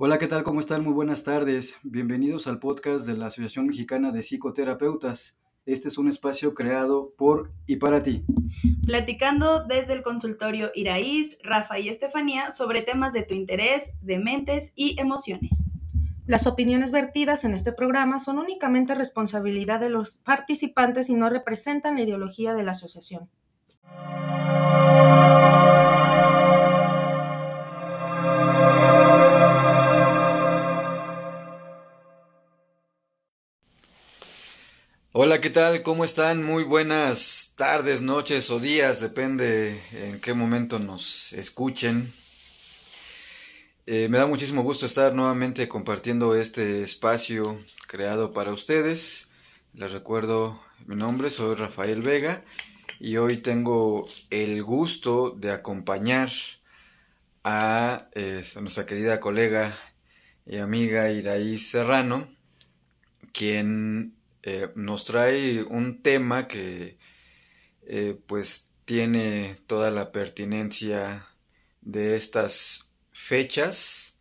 Hola, ¿qué tal? ¿Cómo están? Muy buenas tardes. Bienvenidos al podcast de la Asociación Mexicana de Psicoterapeutas. Este es un espacio creado por y para ti. Platicando desde el consultorio Iraíz, Rafa y Estefanía sobre temas de tu interés, de mentes y emociones. Las opiniones vertidas en este programa son únicamente responsabilidad de los participantes y no representan la ideología de la asociación. Hola, ¿qué tal? ¿Cómo están? Muy buenas tardes, noches o días, depende en qué momento nos escuchen. Eh, me da muchísimo gusto estar nuevamente compartiendo este espacio creado para ustedes. Les recuerdo mi nombre, soy Rafael Vega y hoy tengo el gusto de acompañar a, eh, a nuestra querida colega y amiga Iraí Serrano, quien eh, nos trae un tema que eh, pues tiene toda la pertinencia de estas fechas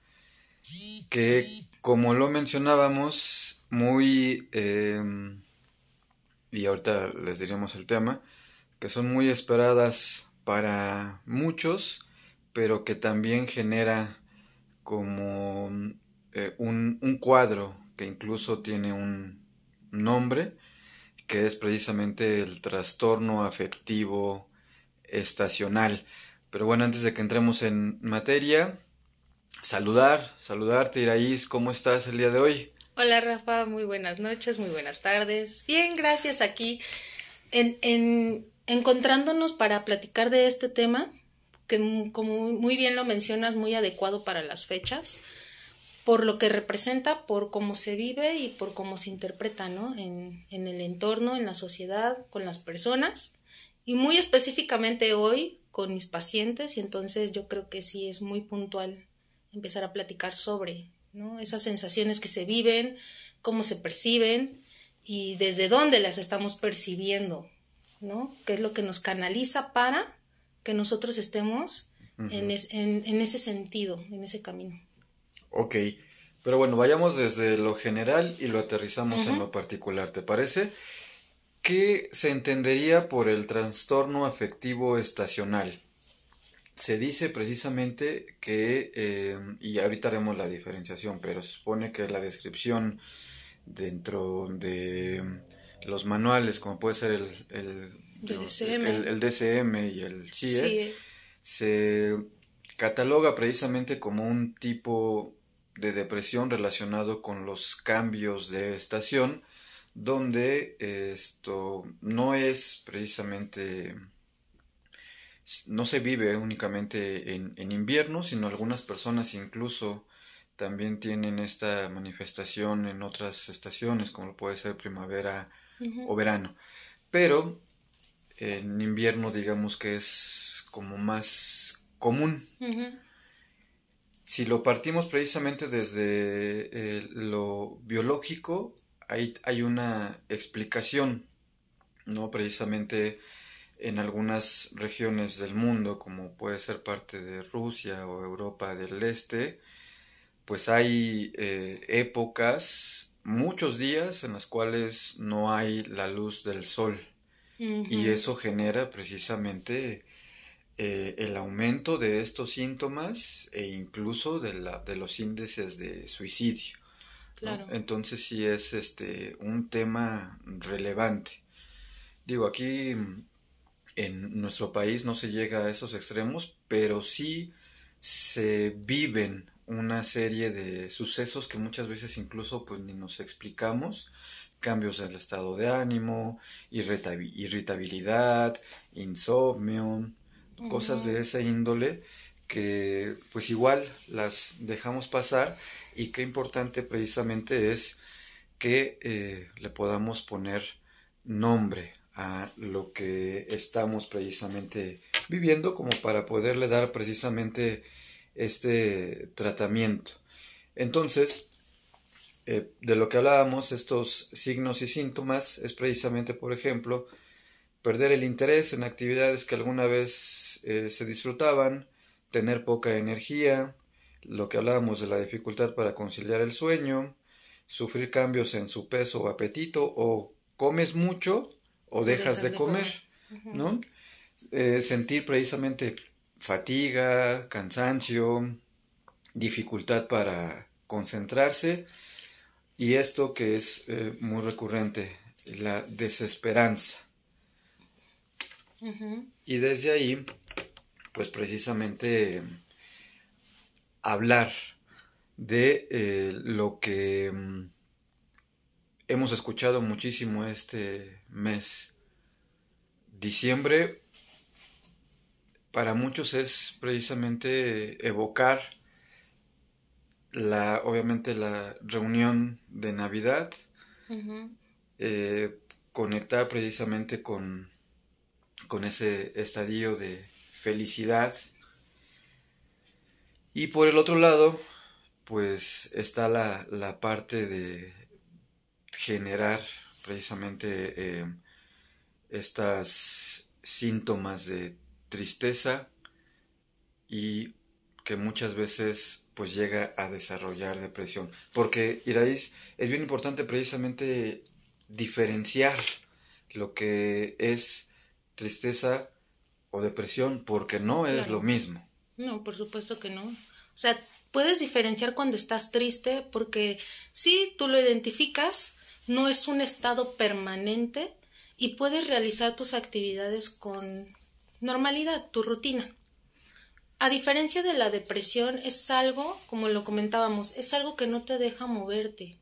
que como lo mencionábamos muy em, y ahorita les diríamos el tema que son muy esperadas para muchos pero que también genera como eh, un cuadro que incluso tiene un, nombre, que es precisamente el trastorno afectivo estacional. Pero bueno, antes de que entremos en materia, saludar, saludarte, Iraís, ¿cómo estás el día de hoy? Hola Rafa, muy buenas noches, muy buenas tardes. Bien, gracias aquí en, en encontrándonos para platicar de este tema, que como muy bien lo mencionas, muy adecuado para las fechas por lo que representa, por cómo se vive y por cómo se interpreta, ¿no? En, el entorno, en la sociedad, con las personas y muy específicamente hoy con mis pacientes y entonces yo creo que sí es muy puntual empezar a platicar sobre, ¿no? Esas sensaciones que se viven, cómo se perciben y desde dónde las estamos percibiendo, ¿no? ¿Qué es lo que nos canaliza para que nosotros estemos en, en ese sentido, en ese camino? Ok, pero bueno, vayamos desde lo general y lo aterrizamos en lo particular, ¿te parece? ¿Qué se entendería por el trastorno afectivo estacional? Se dice precisamente que, eh, y ahorita haremos la diferenciación, pero se supone que la descripción dentro de los manuales, como puede ser el, el, DCM. y el CIE, se cataloga precisamente como un tipo de depresión relacionado con los cambios de estación, donde esto no es precisamente, no se vive únicamente en, invierno, sino algunas personas incluso también tienen esta manifestación en otras estaciones, como puede ser primavera o verano. Pero en invierno digamos que es como más común si lo partimos precisamente desde eh, lo biológico, hay, hay una explicación, ¿no? Precisamente en algunas regiones del mundo, como puede ser parte de Rusia o Europa del Este, pues hay eh, épocas, muchos días en las cuales no hay la luz del sol. Y eso genera precisamente eh, el aumento de estos síntomas e incluso de, la, de los índices de suicidio. Entonces sí es este un tema relevante. Digo, aquí en nuestro país no se llega a esos extremos, pero sí se viven una serie de sucesos que muchas veces incluso pues ni nos explicamos, cambios en el estado de ánimo, irritabilidad, insomnio, cosas de esa índole que pues igual las dejamos pasar y qué importante precisamente es que eh, le podamos poner nombre a lo que estamos precisamente viviendo como para poderle dar precisamente este tratamiento. Entonces, eh, de lo que hablábamos, estos signos y síntomas es precisamente, por ejemplo, perder el interés en actividades que alguna vez eh, se disfrutaban, tener poca energía, lo que hablábamos de la dificultad para conciliar el sueño, sufrir cambios en su peso o apetito, o comes mucho o dejas, de, comer, ¿no? Eh, sentir precisamente fatiga, cansancio, dificultad para concentrarse y esto que es eh, muy recurrente, la desesperanza. Y desde ahí, pues precisamente hablar de eh, lo que mm, hemos escuchado muchísimo este mes. Diciembre para muchos es precisamente evocar la, obviamente la reunión de Navidad, eh, conectar precisamente con, con ese estadio de felicidad. Y por el otro lado, pues está la, la parte de generar precisamente eh, estas síntomas de tristeza y que muchas veces pues llega a desarrollar depresión. Porque, Iraís, es bien importante precisamente diferenciar lo que es tristeza o depresión, porque no es lo mismo. No, por supuesto que no. O sea, puedes diferenciar cuando estás triste porque si tú lo identificas, no es un estado permanente y puedes realizar tus actividades con normalidad, tu rutina. A diferencia de la depresión, es algo, como lo comentábamos, es algo que no te deja moverte,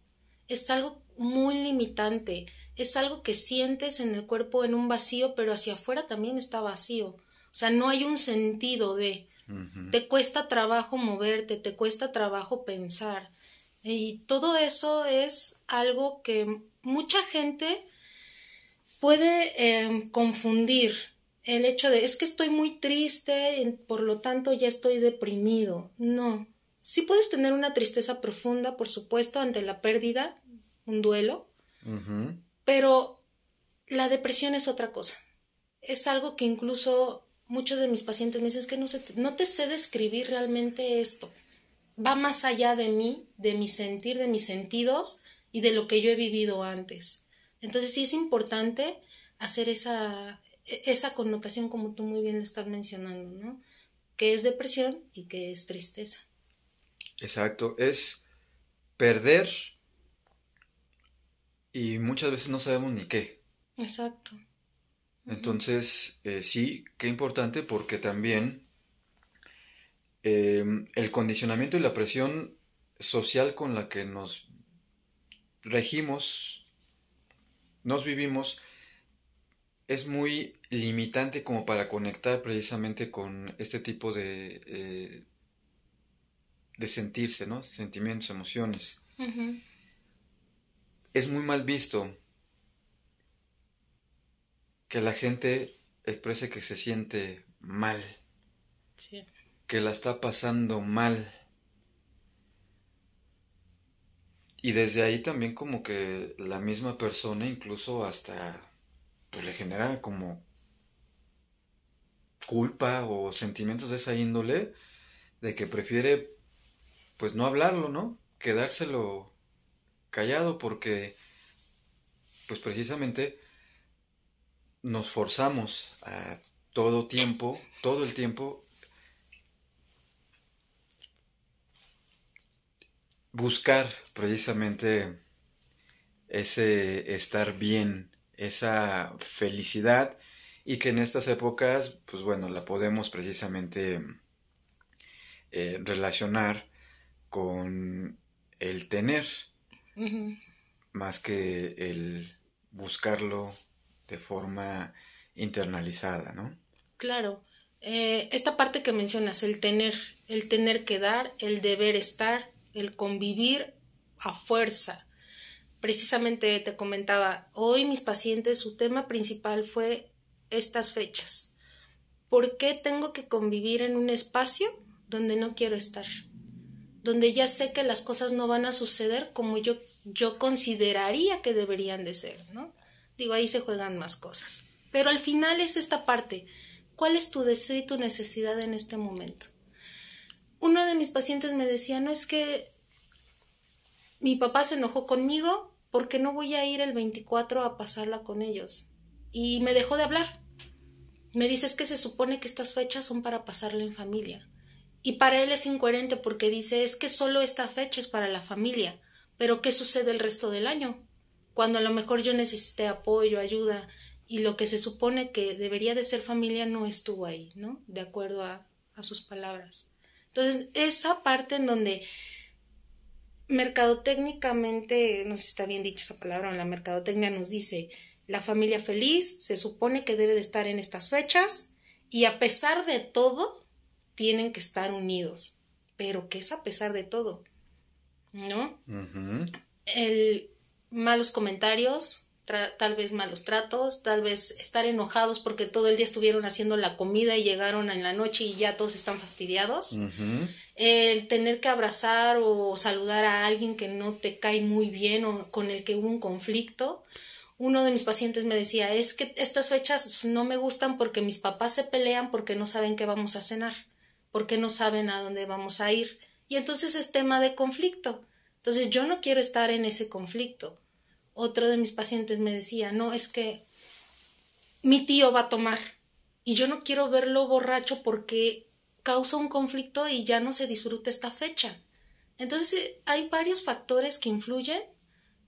es algo muy limitante, es algo que sientes en el cuerpo en un vacío, pero hacia afuera también está vacío. O sea, no hay un sentido de... Te cuesta trabajo moverte, te cuesta trabajo pensar. Y todo eso es algo que mucha gente puede eh, confundir el hecho de es que estoy muy triste, por lo tanto ya estoy deprimido. No. Sí puedes tener una tristeza profunda, por supuesto, ante la pérdida, un duelo, pero la depresión es otra cosa. Es algo que incluso muchos de mis pacientes me dicen es que no, no te sé describir realmente esto. Va más allá de mí, de mi sentir, de mis sentidos y de lo que yo he vivido antes. Entonces sí es importante hacer esa, e-, esa connotación como tú muy bien lo estás mencionando, ¿no? Que es depresión y que es tristeza. Exacto, es perder y muchas veces no sabemos ni qué. Exacto. Entonces, eh, sí, qué importante porque también em, el condicionamiento y la presión social con la que nos regimos, nos vivimos, es muy limitante como para conectar precisamente con este tipo de, eh, de sentirse, ¿no? Sentimientos, emociones. Es muy mal visto que la gente exprese que se siente mal, que la está pasando mal. Y desde ahí también como que la misma persona incluso hasta pues le genera como culpa o sentimientos de esa índole de que prefiere pues no hablarlo, ¿no? Quedárselo callado porque pues precisamente nos forzamos a todo tiempo, todo el tiempo buscar precisamente ese estar bien esa felicidad y que en estas épocas, pues bueno, la podemos precisamente eh, relacionar con el tener, más que el buscarlo de forma internalizada, ¿no? Claro. Eh, esta parte que mencionas, el tener, el tener que dar, el deber estar, el convivir a fuerza, precisamente te comentaba, hoy mis pacientes, su tema principal fue estas fechas. ¿Por qué tengo que convivir en un espacio donde no quiero estar? Donde ya sé que las cosas no van a suceder como yo, yo consideraría que deberían de ser, ¿no? Digo, ahí se juegan más cosas. Pero al final es esta parte. ¿Cuál es tu deseo y tu necesidad en este momento? uno de mis pacientes me decía, no es que mi papá se enojó conmigo porque no voy a ir el 24 a pasarla con ellos. Y me dejó de hablar. Me dice, es que se supone que estas fechas son para pasarla en familia. Y para él es incoherente porque dice, es que solo esta fecha es para la familia. Pero ¿qué sucede el resto del año? Cuando a lo mejor yo necesité apoyo, ayuda, y lo que se supone que debería de ser familia no estuvo ahí, ¿no? De acuerdo a, sus palabras. Entonces, esa parte en donde mercadotécnicamente, no sé si está bien dicha esa palabra, la mercadotecnia nos dice, la familia feliz se supone que debe de estar en estas fechas y a pesar de todo, tienen que estar unidos. Pero ¿qué es a pesar de todo? ¿No? El malos comentarios, tal vez malos tratos, tal vez estar enojados porque todo el día estuvieron haciendo la comida y llegaron en la noche y ya todos están fastidiados. El tener que abrazar o saludar a alguien que no te cae muy bien o con el que hubo un conflicto. Uno de mis pacientes me decía, es que estas fechas no me gustan porque mis papás se pelean porque no saben qué vamos a cenar, porque no saben a dónde vamos a ir. Y entonces es tema de conflicto. Entonces yo no quiero estar en ese conflicto otro de mis pacientes me decía, no, es que mi tío va a tomar y yo no quiero verlo borracho porque causa un conflicto y ya no se disfruta esta fecha. Entonces hay varios factores que influyen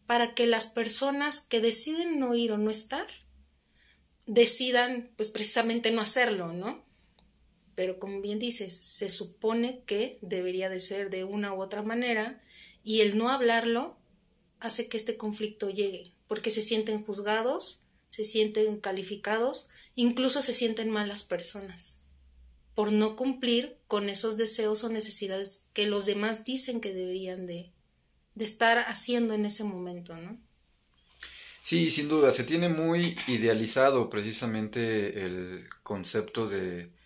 para que las personas que deciden no ir o no estar decidan pues precisamente no hacerlo, ¿no? Pero como bien dices, se supone que debería de ser de una u otra manera y el no hablarlo hace que este conflicto llegue, porque se sienten juzgados, se sienten calificados, incluso se sienten malas personas por no cumplir con esos deseos o necesidades que los demás dicen que deberían de, de estar haciendo en ese momento, ¿no? Sí, sin duda, se tiene muy idealizado precisamente el concepto de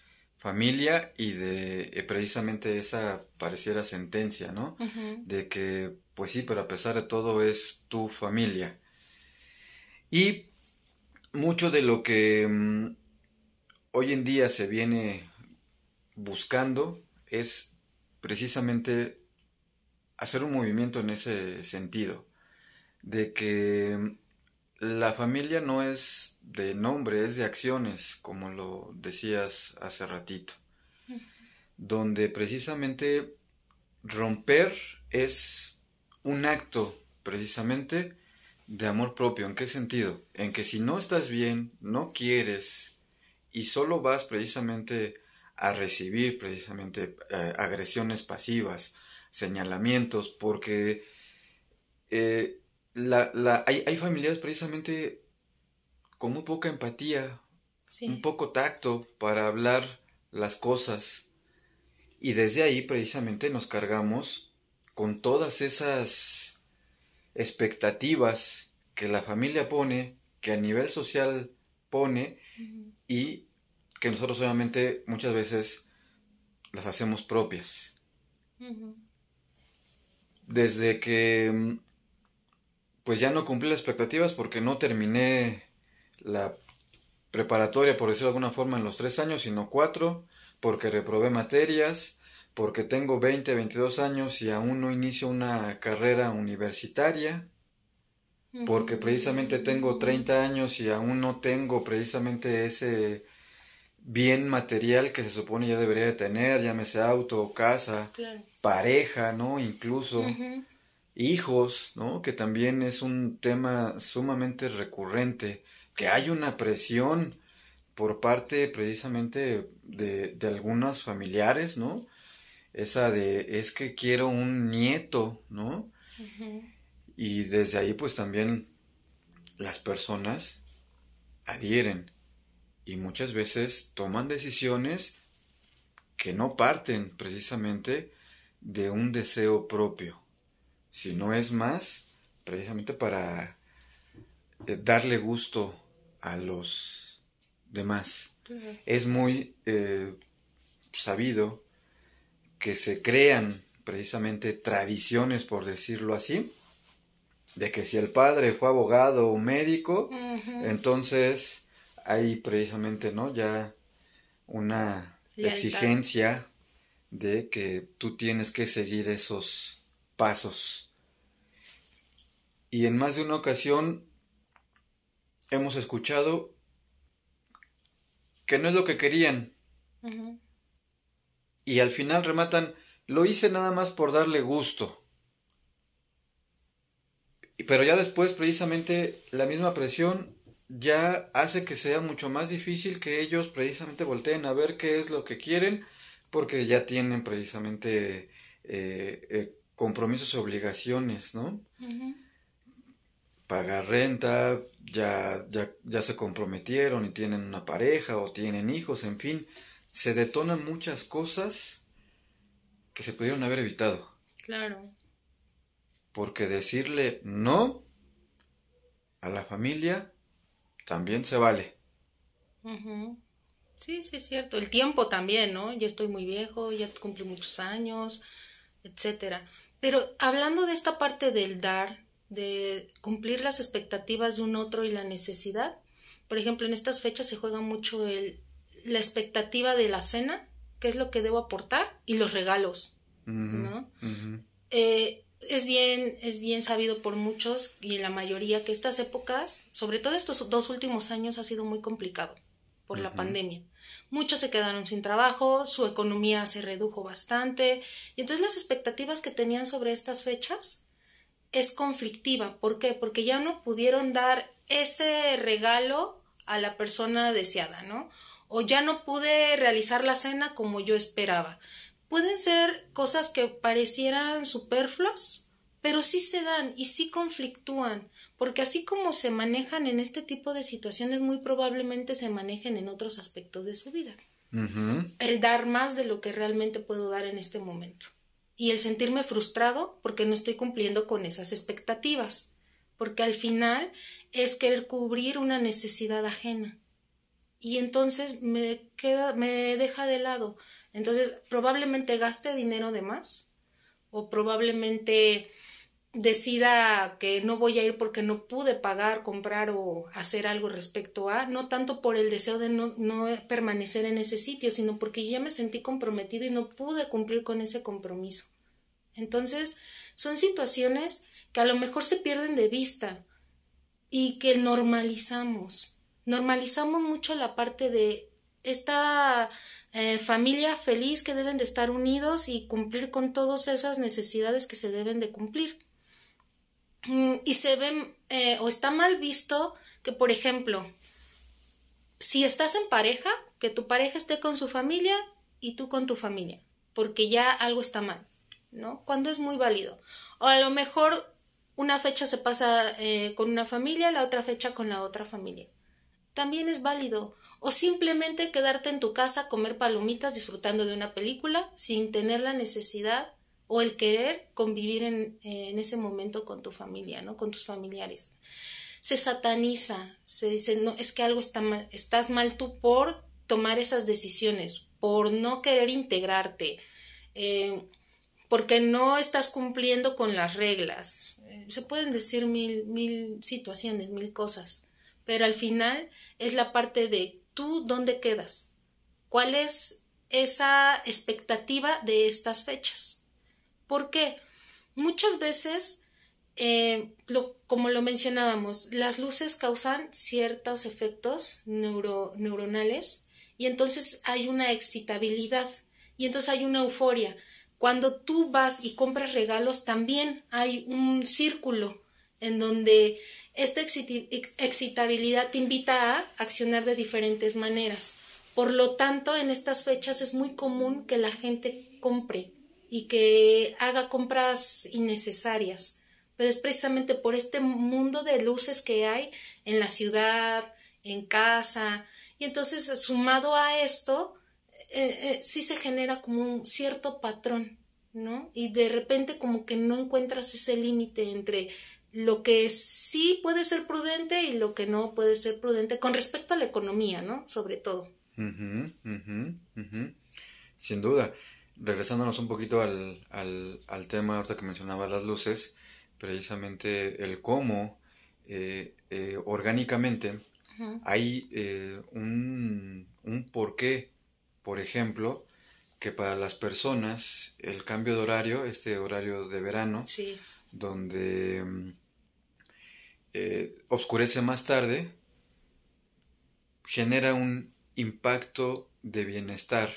familia y de eh, precisamente esa pareciera sentencia, ¿no? De que pues sí, pero a pesar de todo es tu familia. Y mucho de lo que mm, hoy en día se viene buscando es precisamente hacer un movimiento en ese sentido, de que mm, la familia no es de nombre, es de acciones, como lo decías hace ratito, donde precisamente romper es un acto precisamente de amor propio. ¿En qué sentido? En que si no estás bien, no quieres y solo vas precisamente a recibir precisamente eh, agresiones pasivas, señalamientos, porque eh, la, hay, hay, familias precisamente con muy poca empatía, un poco tacto para hablar las cosas. Y desde ahí precisamente nos cargamos con todas esas expectativas que la familia pone, que a nivel social pone y que nosotros obviamente muchas veces las hacemos propias. Desde que pues ya no cumplí las expectativas porque no terminé la preparatoria, por decirlo de alguna forma, en los tres años, sino cuatro, porque reprobé materias, porque tengo 20, 22 años y aún no inicio una carrera universitaria, porque precisamente tengo 30 años y aún no tengo precisamente ese bien material que se supone ya debería de tener, llámese auto, casa, pareja, ¿no? Incluso hijos, ¿no? Que también es un tema sumamente recurrente, que hay una presión por parte precisamente de, de algunos familiares, ¿no? esa de es que quiero un nieto, ¿no? Y desde ahí pues también las personas adhieren y muchas veces toman decisiones que no parten precisamente de un deseo propio, sino es más precisamente para eh, darle gusto a los demás. Es muy eh, sabido que se crean precisamente tradiciones, por decirlo así, de que si el padre fue abogado o médico, entonces hay precisamente, ¿no? Ya una exigencia de que tú tienes que seguir esos pasos. Y en más de una ocasión hemos escuchado que no es lo que querían. Y al final rematan, lo hice nada más por darle gusto. Pero ya después, precisamente, la misma presión ya hace que sea mucho más difícil que ellos precisamente volteen a ver qué es lo que quieren, porque ya tienen precisamente eh, eh, compromisos y obligaciones, ¿no? Pagar renta, ya, ya, ya se comprometieron y tienen una pareja o tienen hijos, en fin, se detonan muchas cosas que se pudieron haber evitado. Claro. Porque decirle no a la familia también se vale. Sí, sí, es cierto. El tiempo también, ¿no? Ya estoy muy viejo, ya cumplí muchos años, etcétera. Pero hablando de esta parte del dar, de cumplir las expectativas de un otro y la necesidad, por ejemplo, en estas fechas se juega mucho el, la expectativa de la cena, qué es lo que debo aportar, y los regalos, ¿no? Eh, es bien, es bien sabido por muchos y la mayoría que estas épocas, sobre todo estos dos últimos años, ha sido muy complicado por la pandemia. Muchos se quedaron sin trabajo, su economía se redujo bastante y entonces las expectativas que tenían sobre estas fechas es conflictiva. ¿Por qué? Porque ya no pudieron dar ese regalo a la persona deseada, ¿no? O ya no pude realizar la cena como yo esperaba pueden ser cosas que parecieran superfluas, pero sí se dan y sí conflictúan, porque así como se manejan en este tipo de situaciones, muy probablemente se manejen en otros aspectos de su vida. El dar más de lo que realmente puedo dar en este momento. Y el sentirme frustrado porque no estoy cumpliendo con esas expectativas, porque al final es querer cubrir una necesidad ajena. Y entonces me queda, me deja de lado entonces, probablemente gaste dinero de más o probablemente decida que no voy a ir porque no pude pagar, comprar o hacer algo respecto a, no tanto por el deseo de no, no, permanecer en ese sitio, sino porque yo ya me sentí comprometido y no pude cumplir con ese compromiso. Entonces, son situaciones que a lo mejor se pierden de vista y que normalizamos. Normalizamos mucho la parte de esta eh, familia feliz que deben de estar unidos y cumplir con todas esas necesidades que se deben de cumplir. Mm, y se ve eh, o está mal visto que, por ejemplo, si estás en pareja, que tu pareja esté con su familia y tú con tu familia, porque ya algo está mal, ¿no? Cuando es muy válido. O a lo mejor una fecha se pasa eh, con una familia, la otra fecha con la otra familia. También es válido o simplemente quedarte en tu casa, comer palomitas disfrutando de una película sin tener la necesidad o el querer convivir en, ese momento con tu familia, ¿no? Con tus familiares. Se sataniza, se dice, no, es que algo está mal, estás mal tú por tomar esas decisiones, por no querer integrarte, eh, porque no estás cumpliendo con las reglas. Eh, se pueden decir mil, mil situaciones, mil cosas, pero al final es la parte de ¿tú dónde quedas? ¿Cuál es esa expectativa de estas fechas? ¿Por qué? Muchas veces, eh, como lo mencionábamos, las luces causan ciertos efectos neuronales y entonces hay una excitabilidad y entonces hay una euforia. Cuando tú vas y compras regalos, también hay un círculo en donde esta excitabilidad te invita a accionar de diferentes maneras. Por lo tanto, en estas fechas es muy común que la gente compre y que haga compras innecesarias. Pero es precisamente por este mundo de luces que hay en la ciudad, en casa. Y entonces, sumado a esto, eh, eh, sí se genera como un cierto patrón, ¿no? Y de repente como que no encuentras ese límite entre lo que sí puede ser prudente y lo que no puede ser prudente con respecto a la economía, ¿no? Sobre todo. Sin duda. Regresándonos un poquito al, al, al, tema ahorita que mencionaba las luces, precisamente el cómo eh, eh, orgánicamente hay eh, un, un porqué, por ejemplo, que para las personas el cambio de horario, este horario de verano, Sí. donde oscurece más tarde, genera un impacto de bienestar.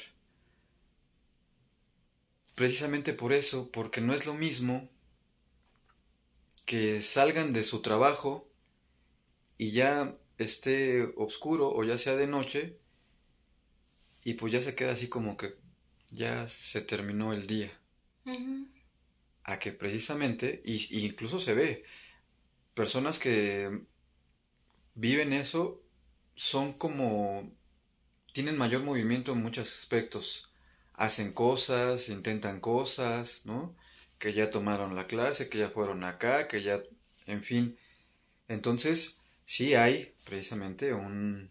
Precisamente por eso, porque no es lo mismo que salgan de su trabajo y ya esté oscuro o ya sea de noche y pues ya se queda así como que ya se terminó el día. A que precisamente, y, y incluso se ve, personas que viven eso son como, tienen mayor movimiento en muchos aspectos, hacen cosas, intentan cosas, ¿no? Que ya tomaron la clase, que ya fueron acá, que ya, en fin. Entonces, sí hay precisamente un,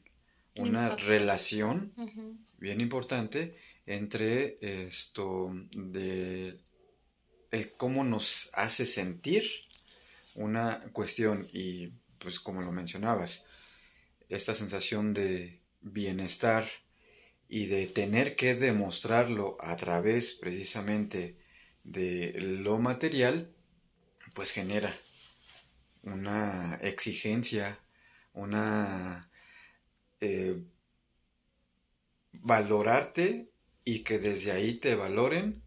una relación bien importante entre esto de el cómo nos hace sentir una cuestión y pues como lo mencionabas, esta sensación de bienestar y de tener que demostrarlo a través precisamente de lo material, pues genera una exigencia, una eh, valorarte y que desde ahí te valoren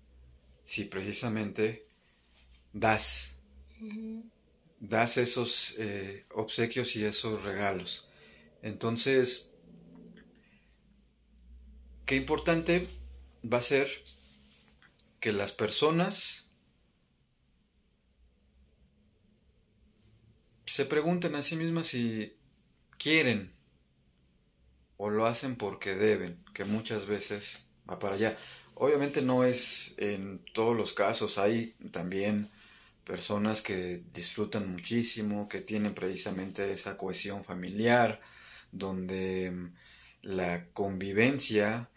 si precisamente das, das esos eh, obsequios y esos regalos. Entonces, qué importante va a ser que las personas se pregunten a sí mismas si quieren o lo hacen porque deben, que muchas veces va para allá. Obviamente no es en todos los casos, hay también personas que disfrutan muchísimo, que tienen precisamente esa cohesión familiar, donde la convivencia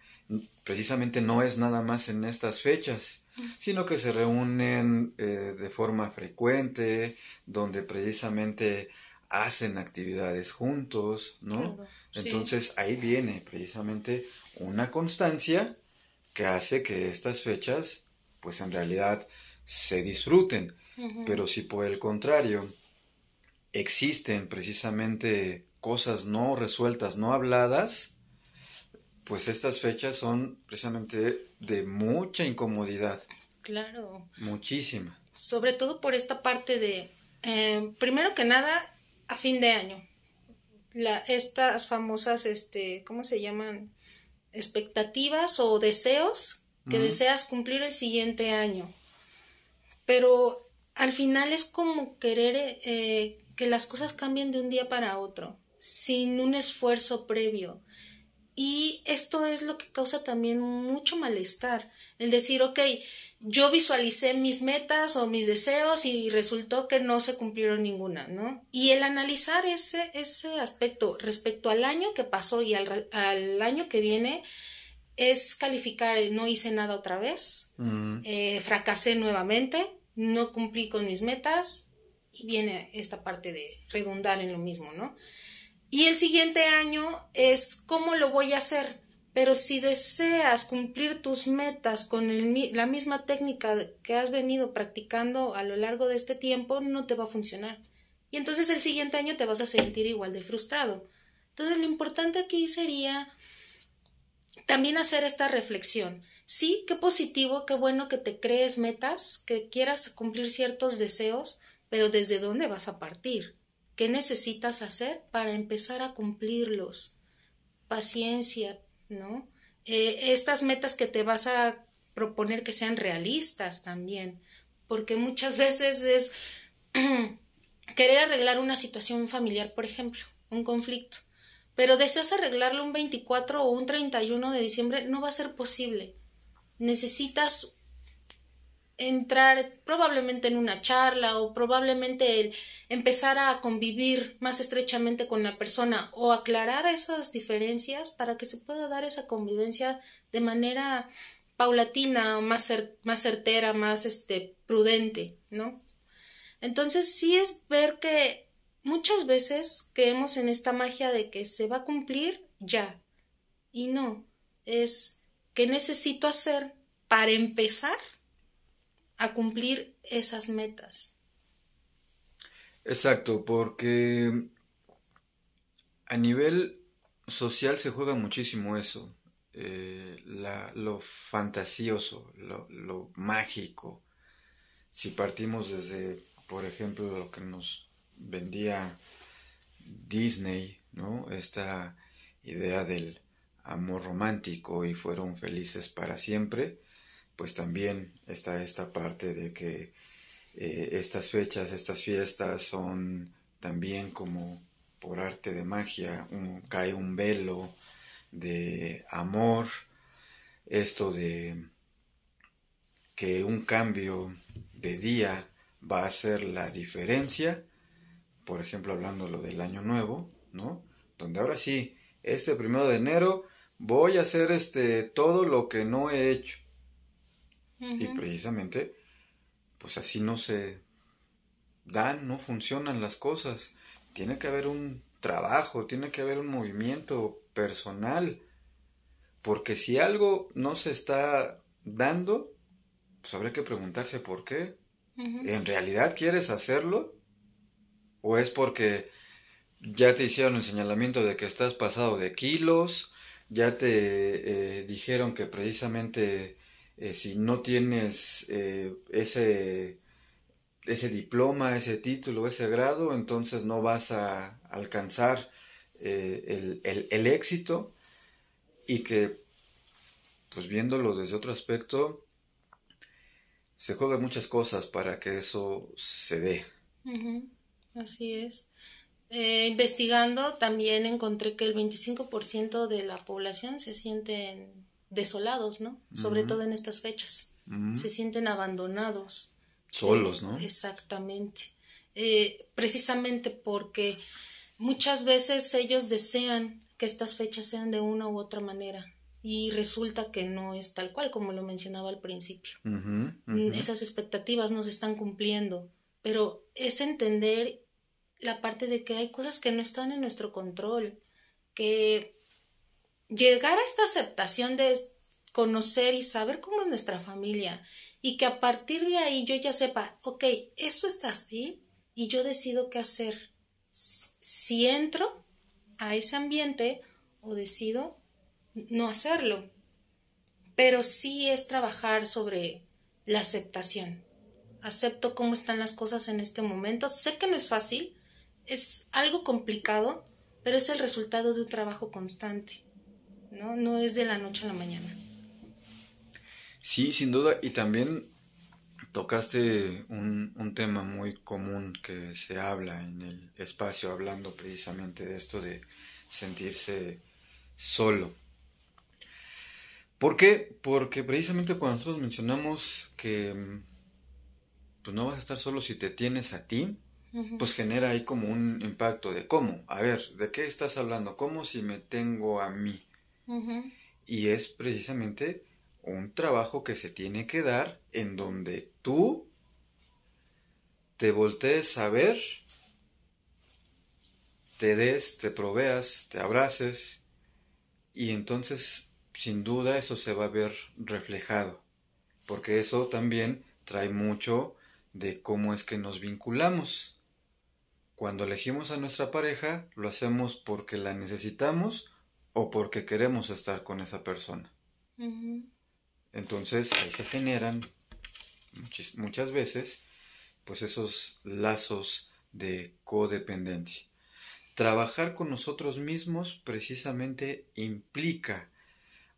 precisamente no es nada más en estas fechas, sino que se reúnen eh, de forma frecuente, donde precisamente hacen actividades juntos, ¿no? Claro, sí. Entonces ahí viene precisamente una constancia que hace que estas fechas, pues en realidad se disfruten. Pero si por el contrario existen precisamente cosas no resueltas, no habladas, pues estas fechas son precisamente de mucha incomodidad, Claro. muchísima. Sobre todo por esta parte de, eh, primero que nada, a fin de año. La, estas famosas, este, ¿cómo se llaman? Expectativas o deseos que deseas cumplir el siguiente año. Pero al final es como querer eh, que las cosas cambien de un día para otro, sin un esfuerzo previo. Y esto es lo que causa también mucho malestar. El decir, ok, yo visualicé mis metas o mis deseos y resultó que no se cumplieron ninguna, ¿no? Y el analizar ese, ese aspecto respecto al año que pasó y al, al año que viene es calificar, eh, no hice nada otra vez, Mm, eh, fracasé nuevamente, no cumplí con mis metas y viene esta parte de redundar en lo mismo, ¿no? Y el siguiente año es cómo lo voy a hacer. Pero si deseas cumplir tus metas con la misma técnica que has venido practicando a lo largo de este tiempo, no te va a funcionar. Y entonces el siguiente año te vas a sentir igual de frustrado. Entonces lo importante aquí sería también hacer esta reflexión. Sí, qué positivo, qué bueno que te crees metas, que quieras cumplir ciertos deseos, pero ¿desde dónde vas a partir? ¿Qué necesitas hacer para empezar a cumplirlos? Paciencia, ¿no? Eh, estas metas que te vas a proponer que sean realistas también, porque muchas veces es querer arreglar una situación familiar, por ejemplo, un conflicto, pero deseas arreglarlo un 24 o un 31 de diciembre, no va a ser posible. Necesitas entrar probablemente en una charla o probablemente el empezar a convivir más estrechamente con la persona o aclarar esas diferencias para que se pueda dar esa convivencia de manera paulatina, más, cer- más certera, más este, prudente, ¿no? Entonces sí es ver que muchas veces creemos en esta magia de que se va a cumplir ya y no, es que necesito hacer para empezar a cumplir esas metas. Exacto, porque a nivel social se juega muchísimo eso, eh, lo fantasioso, lo, mágico. Si partimos desde, por ejemplo, lo que nos vendía Disney, ¿no? Esta idea del amor romántico y fueron felices para siempre, pues también está esta parte de que eh, estas fechas, estas fiestas son también como por arte de magia, cae un velo de amor, esto de que un cambio de día va a hacer la diferencia, por ejemplo hablando lo del año nuevo, ¿no? Donde ahora sí, este primero de enero voy a hacer este todo lo que no he hecho. Y precisamente, pues así no se dan, no funcionan las cosas. Tiene que haber un trabajo, tiene que haber un movimiento personal. Porque si algo no se está dando, pues habrá que preguntarse por qué. ¿En realidad quieres hacerlo? ¿O es porque ya te hicieron el señalamiento de que estás pasado de kilos? ¿Ya te eh, dijeron que precisamente eh, si no tienes eh, ese, ese diploma, ese título, ese grado, entonces no vas a alcanzar el, el, éxito? Y que, pues viéndolo desde otro aspecto, se juegan muchas cosas para que eso se dé. Así es. Eh, investigando también encontré que el 25% de la población se sienten desolados, ¿no? Sobre todo en estas fechas. Se sienten abandonados. Solos, ¿no? Exactamente. Eh, precisamente porque muchas veces ellos desean que estas fechas sean de una u otra manera y resulta que no es tal cual como lo mencionaba al principio. Mm, esas expectativas no se están cumpliendo, pero es entender la parte de que hay cosas que no están en nuestro control, que llegar a esta aceptación de conocer y saber cómo es nuestra familia y que a partir de ahí yo ya sepa, ok, eso está así y yo decido qué hacer. Si entro a ese ambiente o decido no hacerlo. Pero sí es trabajar sobre la aceptación. Acepto cómo están las cosas en este momento. Sé que no es fácil, es algo complicado, pero es el resultado de un trabajo constante. No, no es de la noche a la mañana. Sí, sin duda. Y también tocaste un, un, tema muy común que se habla en el espacio, hablando precisamente de esto de sentirse solo. ¿Por qué? Porque precisamente cuando nosotros mencionamos que pues no vas a estar solo si te tienes a ti, pues genera ahí como un impacto de cómo, a ver, ¿de qué estás hablando? ¿Cómo si me tengo a mí? Y es precisamente un trabajo que se tiene que dar en donde tú te voltees a ver, te des, te proveas, te abraces y entonces sin duda eso se va a ver reflejado, porque eso también trae mucho de cómo es que nos vinculamos. Cuando elegimos a nuestra pareja, lo hacemos porque la necesitamos o porque queremos estar con esa persona. Entonces ahí se generan muchas veces pues esos lazos de codependencia. Trabajar con nosotros mismos precisamente implica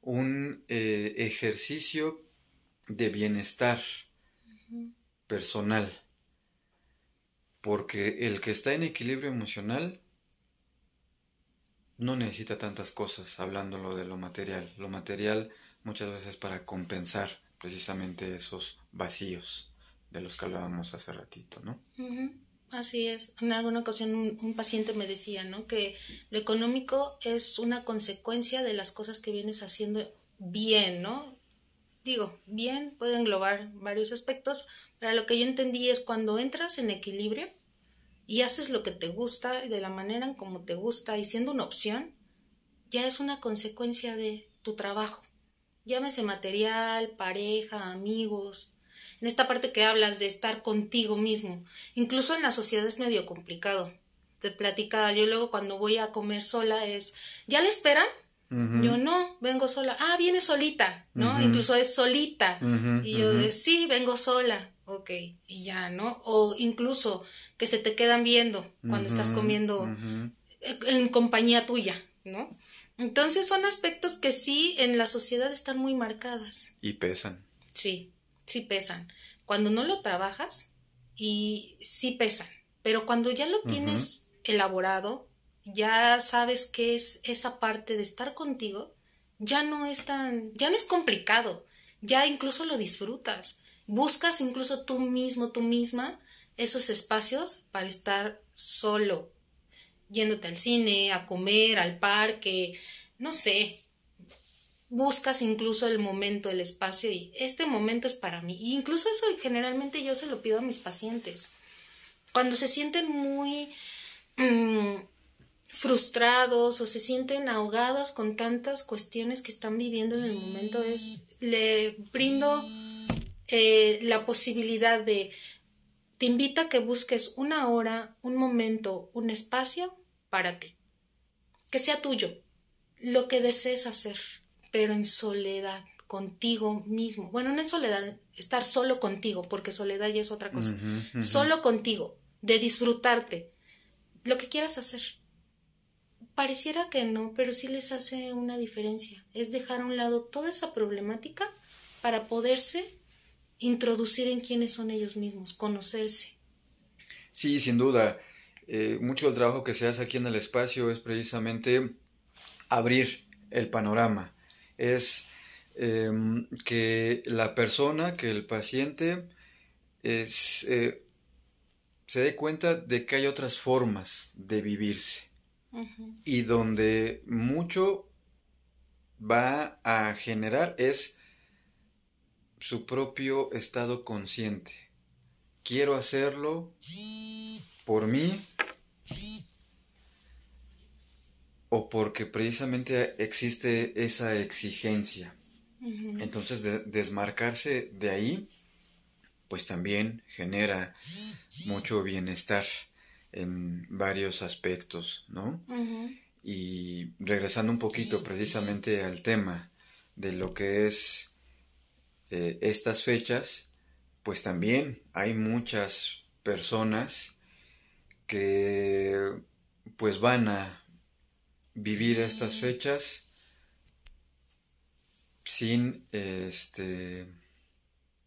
un eh, ejercicio de bienestar personal. Porque el que está en equilibrio emocional no necesita tantas cosas, hablándolo de lo material. Lo material muchas veces para compensar precisamente esos vacíos de los que hablábamos hace ratito, ¿no? Así es. En alguna ocasión un, paciente me decía, ¿no? Que lo económico es una consecuencia de las cosas que vienes haciendo bien, ¿no? Digo, bien puede englobar varios aspectos, pero lo que yo entendí es cuando entras en equilibrio y haces lo que te gusta de la manera en como te gusta y siendo una opción, ya es una consecuencia de tu trabajo. llámese material, pareja, amigos, en esta parte que hablas de estar contigo mismo. Incluso en la sociedad es medio complicado. Te platica, yo luego cuando voy a comer sola es, ¿ya le esperan? Yo no, vengo sola. Ah, viene solita, ¿no? Incluso es solita. y yo de, sí, vengo sola. Ok, y ya, ¿no? O incluso que se te quedan viendo cuando estás comiendo en compañía tuya, ¿no? Entonces son aspectos que sí en la sociedad están muy marcadas. Y pesan. Sí, sí pesan. Cuando no lo trabajas, y sí pesan. Pero cuando ya lo tienes elaborado, ya sabes qué es esa parte de estar contigo, ya no es tan, ya no es complicado, ya incluso lo disfrutas. Buscas incluso tú mismo, tú misma, esos espacios para estar solo, yéndote al cine, a comer, al parque, no sé. Buscas incluso el momento, el espacio y este momento es para mí. Y incluso eso generalmente yo se lo pido a mis pacientes. Cuando se sienten muy mm, frustrados o se sienten ahogados con tantas cuestiones que están viviendo en el momento, es le brindo eh, la posibilidad de te invito a que busques una hora, un momento, un espacio para ti. Que sea tuyo, lo que desees hacer, pero en soledad, contigo mismo. Bueno, no en soledad, estar solo contigo, porque soledad ya es otra cosa. Solo contigo, de disfrutarte, lo que quieras hacer. Pareciera que no, pero sí les hace una diferencia. Es dejar a un lado toda esa problemática para poderse introducir en quiénes son ellos mismos, conocerse. Sí, sin duda. Eh, mucho del trabajo que se hace aquí en el espacio es precisamente abrir el panorama. Es em, que la persona, que el paciente es, eh, se dé cuenta de que hay otras formas de vivirse y donde mucho va a generar es su propio estado consciente. Quiero hacerlo por mí o porque precisamente existe esa exigencia. Entonces, desmarcarse de ahí, pues también genera mucho bienestar en varios aspectos, ¿no? Y regresando un poquito precisamente al tema de lo que es eh, estas fechas, pues también hay muchas personas que pues van a vivir estas fechas sin este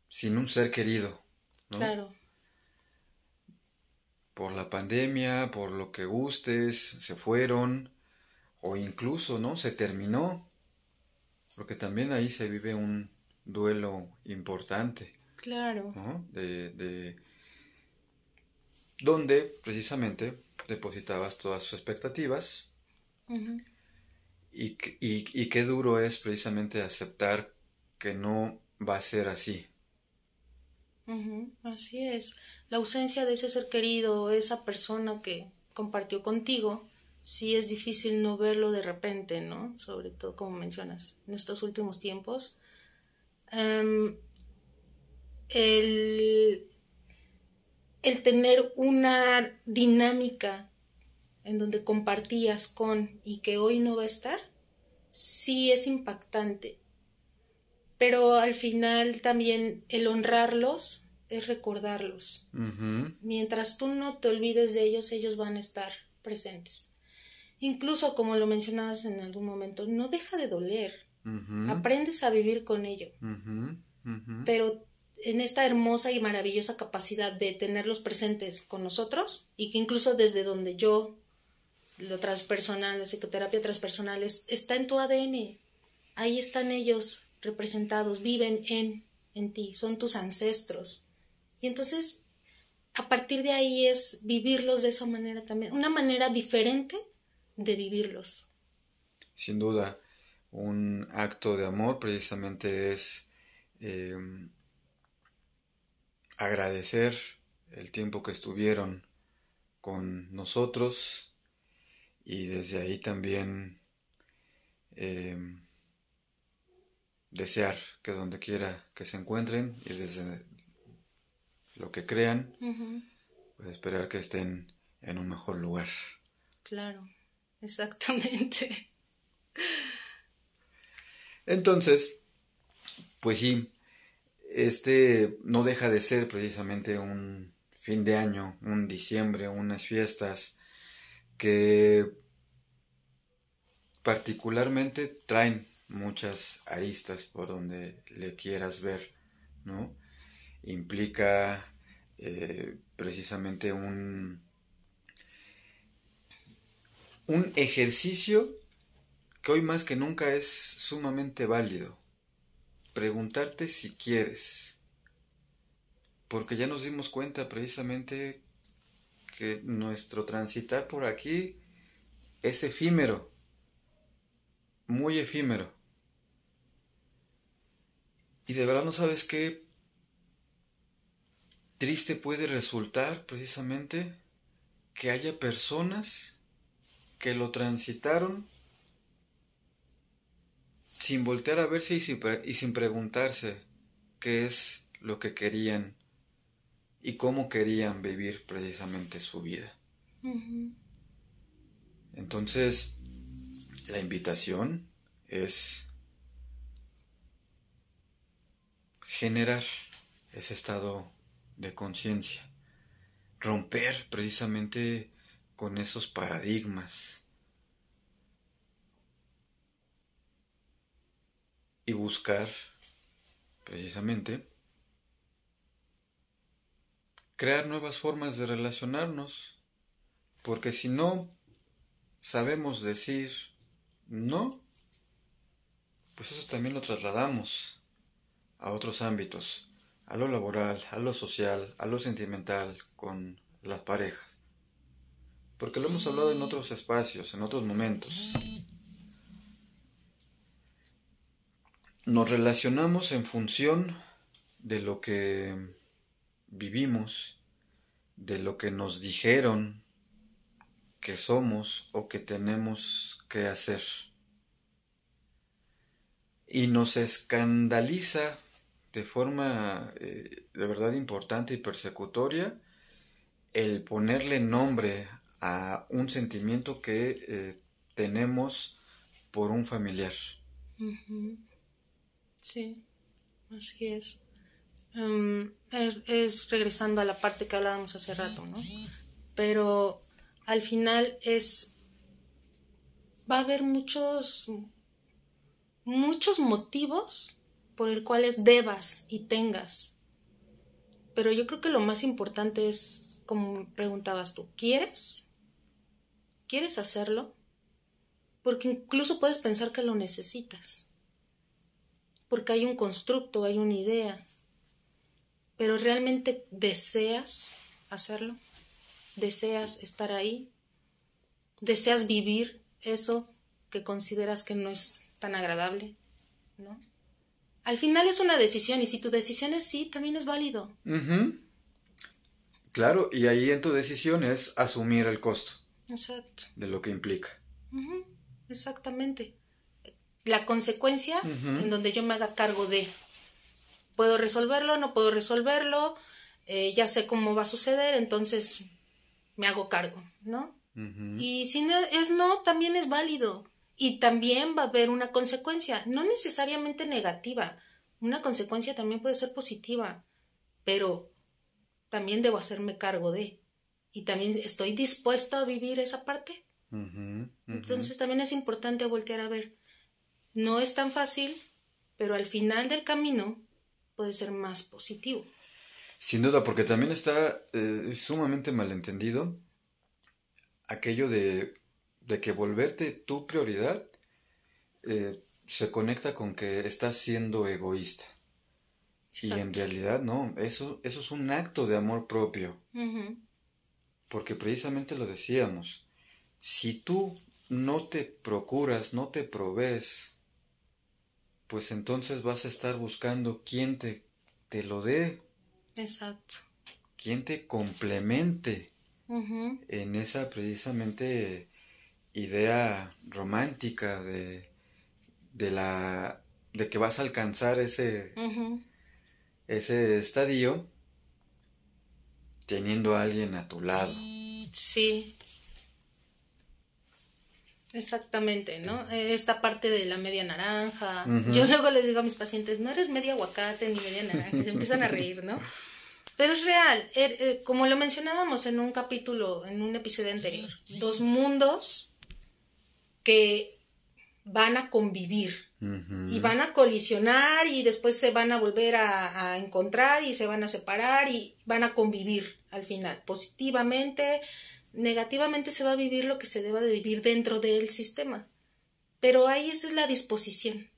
sin un ser querido claro. Por la pandemia por lo que gustes se fueron o incluso no se terminó porque también ahí se vive un duelo importante claro de, de donde precisamente depositabas todas sus expectativas y, y, qué duro es precisamente aceptar que no va a ser así. Así es. La ausencia de ese ser querido, esa persona que compartió contigo, sí es difícil no verlo de repente, ¿no? Sobre todo, como mencionas, en estos últimos tiempos. Em, el, el tener una dinámica en donde compartías con y que hoy no va a estar, sí es impactante. Pero al final también el honrarlos es recordarlos. Mientras tú no te olvides de ellos, ellos van a estar presentes. Incluso como lo mencionabas en algún momento, no deja de doler. Aprendes a vivir con ello. Pero en esta hermosa y maravillosa capacidad de tenerlos presentes con nosotros y que incluso desde donde yo lo transpersonal, la psicoterapia transpersonal, está en tu ADN. Ahí están ellos representados, viven en, en ti, son tus ancestros. Y entonces, a partir de ahí es vivirlos de esa manera también, una manera diferente de vivirlos. Sin duda, un acto de amor precisamente es em, agradecer el tiempo que estuvieron con nosotros, y desde ahí también em, desear que donde quiera que se encuentren y desde lo que crean, pues esperar que estén en un mejor lugar. Claro, exactamente. Entonces, pues sí, este no deja de ser precisamente un fin de año, un diciembre, unas fiestas que particularmente traen muchas aristas por donde le quieras ver, ¿no? Implica eh, precisamente un, un ejercicio que hoy más que nunca es sumamente válido. Preguntarte si quieres. Porque ya nos dimos cuenta precisamente que nuestro transitar por aquí es efímero, muy efímero. Y de verdad no sabes qué triste puede resultar precisamente que haya personas que lo transitaron sin voltear a verse y sin, preguntarse qué es lo que querían y cómo querían vivir precisamente su vida. Entonces, la invitación es generar ese estado de conciencia, romper precisamente con esos paradigmas y buscar precisamente crear nuevas formas de relacionarnos, porque si no sabemos decir no, pues eso también lo trasladamos a otros ámbitos, a lo laboral, a lo social, a lo sentimental, con las parejas. Porque lo hemos hablado en otros espacios, en otros momentos. Nos relacionamos en función de lo que vivimos, de lo que nos dijeron que somos o que tenemos que hacer. Y nos escandaliza de forma eh, de verdad importante y persecutoria el ponerle nombre a un sentimiento que eh, tenemos por un familiar. Sí, así es. Em, es. regresando a la parte que hablábamos hace rato, ¿no? Pero al final es... Va a haber muchos, muchos motivos por el cuales debas y tengas. Pero yo creo que lo más importante es, como preguntabas tú, ¿quieres? ¿Quieres hacerlo? Porque incluso puedes pensar que lo necesitas. Porque hay un constructo, hay una idea. Pero realmente deseas hacerlo. Deseas estar ahí. Deseas vivir eso que consideras que no es tan agradable, ¿no? Al final es una decisión y si tu decisión es sí, también es válido. Claro, y ahí en tu decisión es asumir el costo. Exacto. De lo que implica. Exactamente. La consecuencia en donde yo me haga cargo de, ¿puedo resolverlo? ¿No puedo resolverlo? Eh, ya sé cómo va a suceder, entonces me hago cargo, ¿no? Y si no es no, también es válido. Y también va a haber una consecuencia, no necesariamente negativa, una consecuencia también puede ser positiva, pero también debo hacerme cargo de. Y también estoy dispuesto a vivir esa parte. Entonces también es importante voltear a ver. No es tan fácil, pero al final del camino puede ser más positivo. Sin duda, porque también está eh, sumamente malentendido aquello de de que volverte tu prioridad eh, se conecta con que estás siendo egoísta. Y en realidad no, eso, eso es un acto de amor propio. Porque precisamente lo decíamos, si tú no te procuras, no te provees, pues entonces vas a estar buscando quién te, te lo dé. Exacto. Quién te complemente en esa precisamente idea romántica de, de la de que vas a alcanzar ese, ese estadio teniendo a alguien a tu lado. Sí. Exactamente, ¿no? Esta parte de la media naranja. Yo luego les digo a mis pacientes, no eres media aguacate ni media naranja, y se empiezan a reír, ¿no? Pero es real, er, eh, como lo mencionábamos en un capítulo, en un episodio anterior, dos mundos que van a convivir y van a colisionar y después se van a volver a, encontrar y se van a separar y van a convivir al final, positivamente, negativamente se va a vivir lo que se deba de vivir dentro del sistema. Pero ahí esa es la disposición,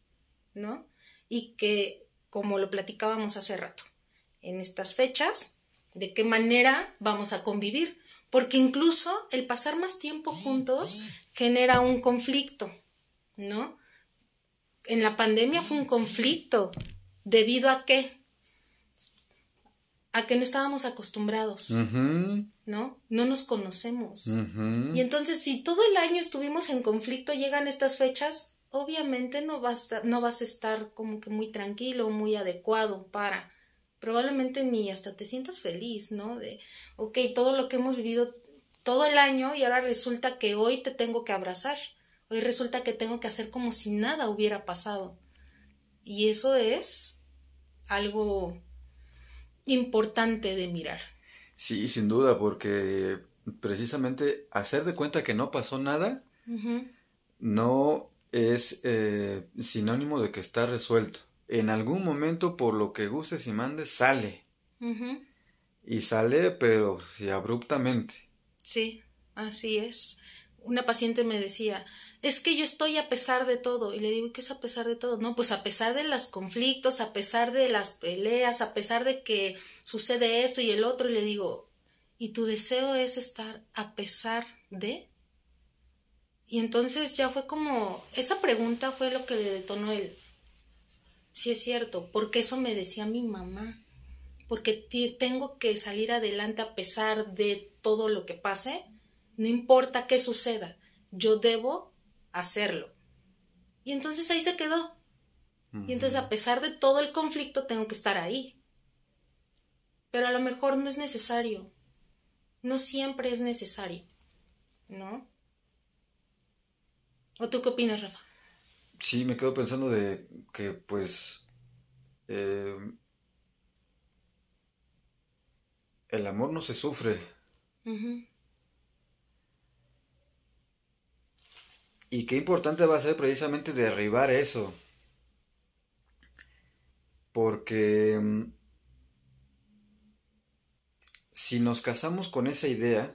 ¿no? Y que, como lo platicábamos hace rato, en estas fechas, de qué manera vamos a convivir, porque incluso el pasar más tiempo juntos genera un conflicto, ¿no? En la pandemia fue un conflicto, debido a qué? A que no estábamos acostumbrados, ¿no? No nos conocemos. Y entonces, si todo el año estuvimos en conflicto, llegan estas fechas, obviamente no vas, a, no vas a estar como que muy tranquilo, muy adecuado para probablemente ni hasta te sientas feliz, ¿no? De, ok, todo lo que hemos vivido todo el año y ahora resulta que hoy te tengo que abrazar, hoy resulta que tengo que hacer como si nada hubiera pasado. Y eso es algo importante de mirar. Sí, sin duda, porque precisamente hacer de cuenta que no pasó nada no es eh, sinónimo de que está resuelto en algún momento, por lo que gustes y mandes, sale. Y sale, pero sí, abruptamente. Sí, así es. Una paciente me decía, es que yo estoy a pesar de todo. Y le digo, ¿qué es a pesar de todo? No, pues a pesar de los conflictos, a pesar de las peleas, a pesar de que sucede esto y el otro. Y le digo, ¿y tu deseo es estar a pesar de? Y entonces ya fue como, esa pregunta fue lo que le detonó el, sí es cierto, porque eso me decía mi mamá, porque tengo que salir adelante a pesar de todo lo que pase, no importa qué suceda, yo debo hacerlo. Y entonces ahí se quedó. Y entonces a pesar de todo el conflicto tengo que estar ahí. Pero a lo mejor no es necesario. No siempre es necesario. ¿No? ¿O tú qué opinas, Rafa? Sí, me quedo pensando de que pues eh, el amor no se sufre. Y qué importante va a ser precisamente derribar eso. Porque mm, si nos casamos con esa idea,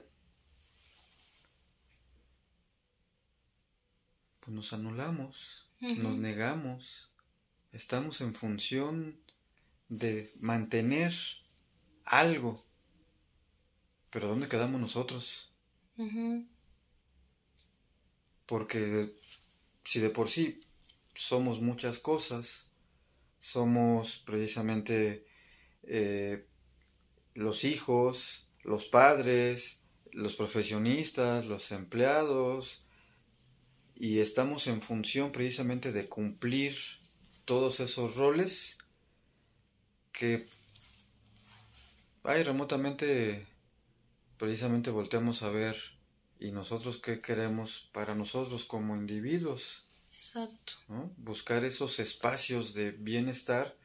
pues nos anulamos nos negamos, estamos en función de mantener algo. Pero ¿dónde quedamos nosotros? Porque si de por sí somos muchas cosas, somos precisamente eh, los hijos, los padres, los profesionistas, los empleados, y estamos en función precisamente de cumplir todos esos roles que ay, remotamente precisamente volteamos a ver y nosotros qué queremos para nosotros como individuos. Exacto. Buscar esos espacios de bienestar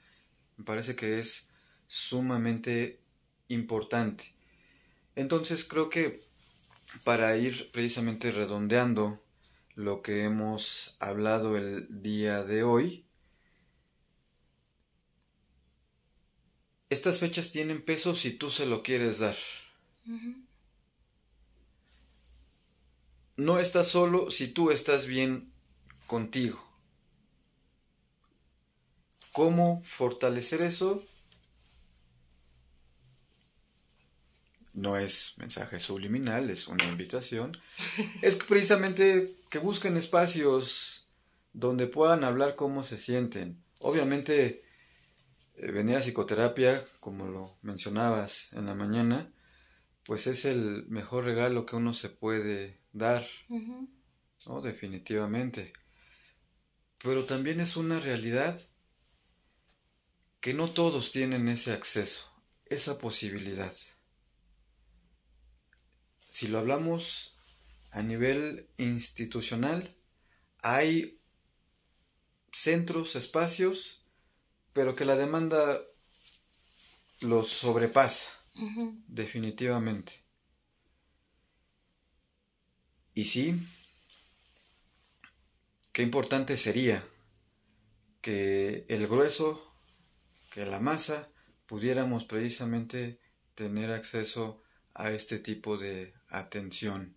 me parece que es sumamente importante. Entonces creo que para ir precisamente redondeando lo que hemos hablado el día de hoy. Estas fechas tienen peso si tú se lo quieres dar. No estás solo si tú estás bien contigo. ¿Cómo fortalecer eso? no es mensaje subliminal, es una invitación, es precisamente que busquen espacios donde puedan hablar cómo se sienten. Obviamente, eh, venir a psicoterapia, como lo mencionabas en la mañana, pues es el mejor regalo que uno se puede dar, ¿no? Definitivamente. pero también es una realidad que no todos tienen ese acceso, esa posibilidad. Si lo hablamos a nivel institucional, hay centros, espacios, pero que la demanda los sobrepasa, definitivamente. Y sí, qué importante sería que el grueso, que la masa, pudiéramos precisamente tener acceso a este tipo de atención.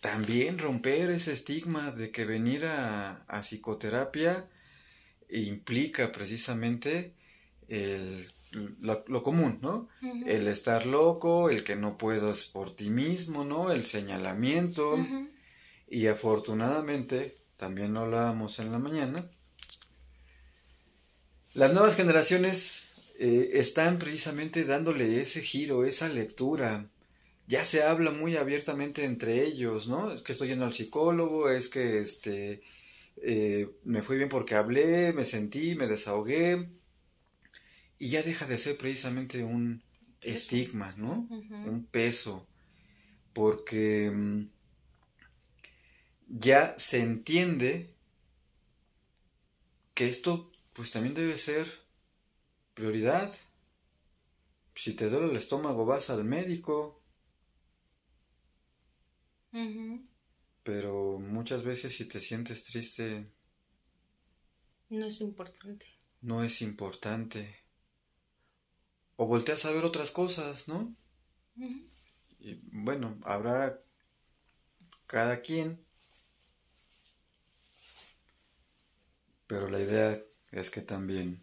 También romper ese estigma de que venir a, psicoterapia implica precisamente el, lo, común, ¿no? El estar loco, el que no puedas por ti mismo, ¿no? El señalamiento. Y afortunadamente, también lo hablábamos en la mañana, las nuevas generaciones eh, están precisamente dándole ese giro, esa lectura. Ya se habla muy abiertamente entre ellos, ¿no? Es que estoy yendo al psicólogo, es que este eh, me fui bien porque hablé, me sentí, me desahogué. Y ya deja de ser precisamente un estigma, ¿no? Un peso. Porque mm, ya se entiende que esto pues también debe ser prioridad. Si te duele el estómago vas al médico. Pero muchas veces si te sientes triste... No es importante. No es importante. O volteas a ver otras cosas, ¿no? Y bueno, habrá cada quien Pero la idea es que también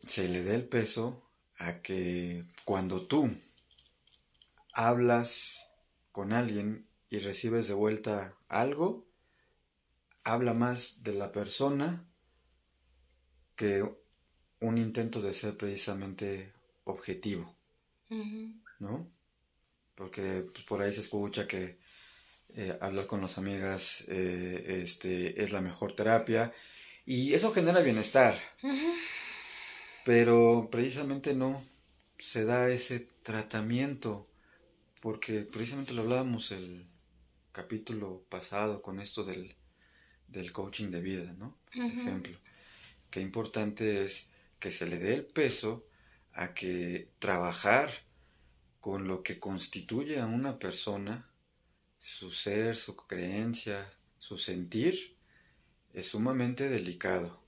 se le dé el peso a que cuando tú hablas con alguien y recibes de vuelta algo, habla más de la persona que un intento de ser precisamente objetivo, ¿no? Porque pues, por ahí se escucha que eh, hablar con las amigas eh, este, es la mejor terapia y eso genera bienestar. Pero precisamente no se da ese tratamiento porque precisamente lo hablábamos el capítulo pasado con esto del, del coaching de vida, ¿no? Por ejemplo, qué importante es que se le dé el peso a que trabajar con lo que constituye a una persona su ser, su creencia, su sentir es sumamente delicado.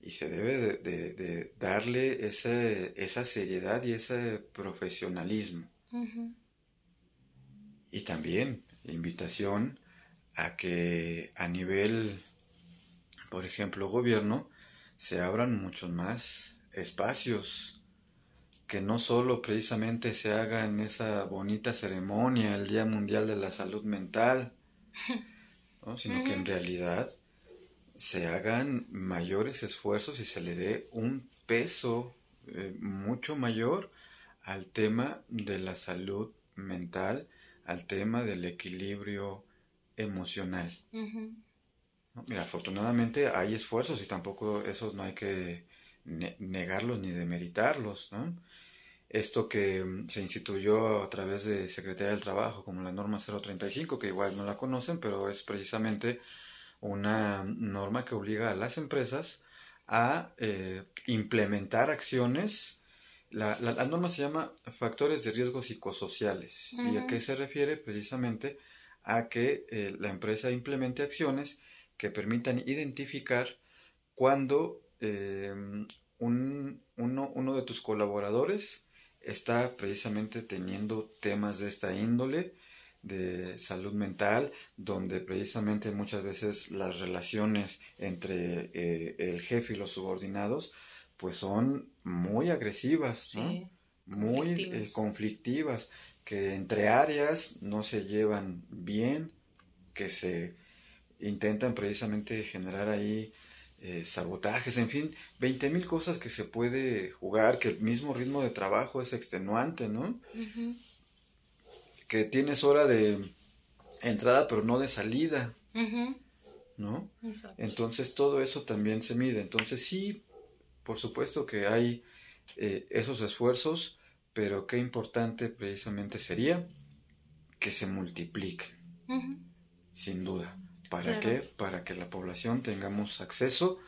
Y se debe de, darle esa seriedad y ese profesionalismo. Y también invitación a que a nivel, por ejemplo, gobierno, se abran muchos más espacios que no solo precisamente se haga en esa bonita ceremonia, el Día Mundial de la Salud Mental, sino que en realidad se hagan mayores esfuerzos y se le dé un peso eh, mucho mayor al tema de la salud mental, al tema del equilibrio emocional. Mira, afortunadamente hay esfuerzos y tampoco esos no hay que negarlos ni demeritarlos, ¿no? Esto que mm, se instituyó a través de Secretaría del Trabajo como la norma 035, que igual no la conocen, pero es precisamente una norma que obliga a las empresas a eh, implementar acciones. La, norma se llama factores de riesgo psicosociales. ¿Y a qué se refiere? Precisamente a que eh, la empresa implemente acciones que permitan identificar cuando Em, un, uno, uno de tus colaboradores está precisamente teniendo temas de esta índole de salud mental, donde precisamente muchas veces las relaciones entre eh, el jefe y los subordinados pues son muy agresivas, muy eh, conflictivas, que entre áreas no se llevan bien, que se intentan precisamente generar ahí eh, sabotajes, en fin, 20 mil cosas que se puede jugar, que el mismo ritmo de trabajo es extenuante, ¿no? Que tienes hora de entrada, pero no de salida, ¿no? Entonces todo eso también se mide. Entonces sí, por supuesto que hay eh, esos esfuerzos, pero qué importante precisamente sería que se multipliquen, sin duda. ¿Para qué? Para que la población tengamos acceso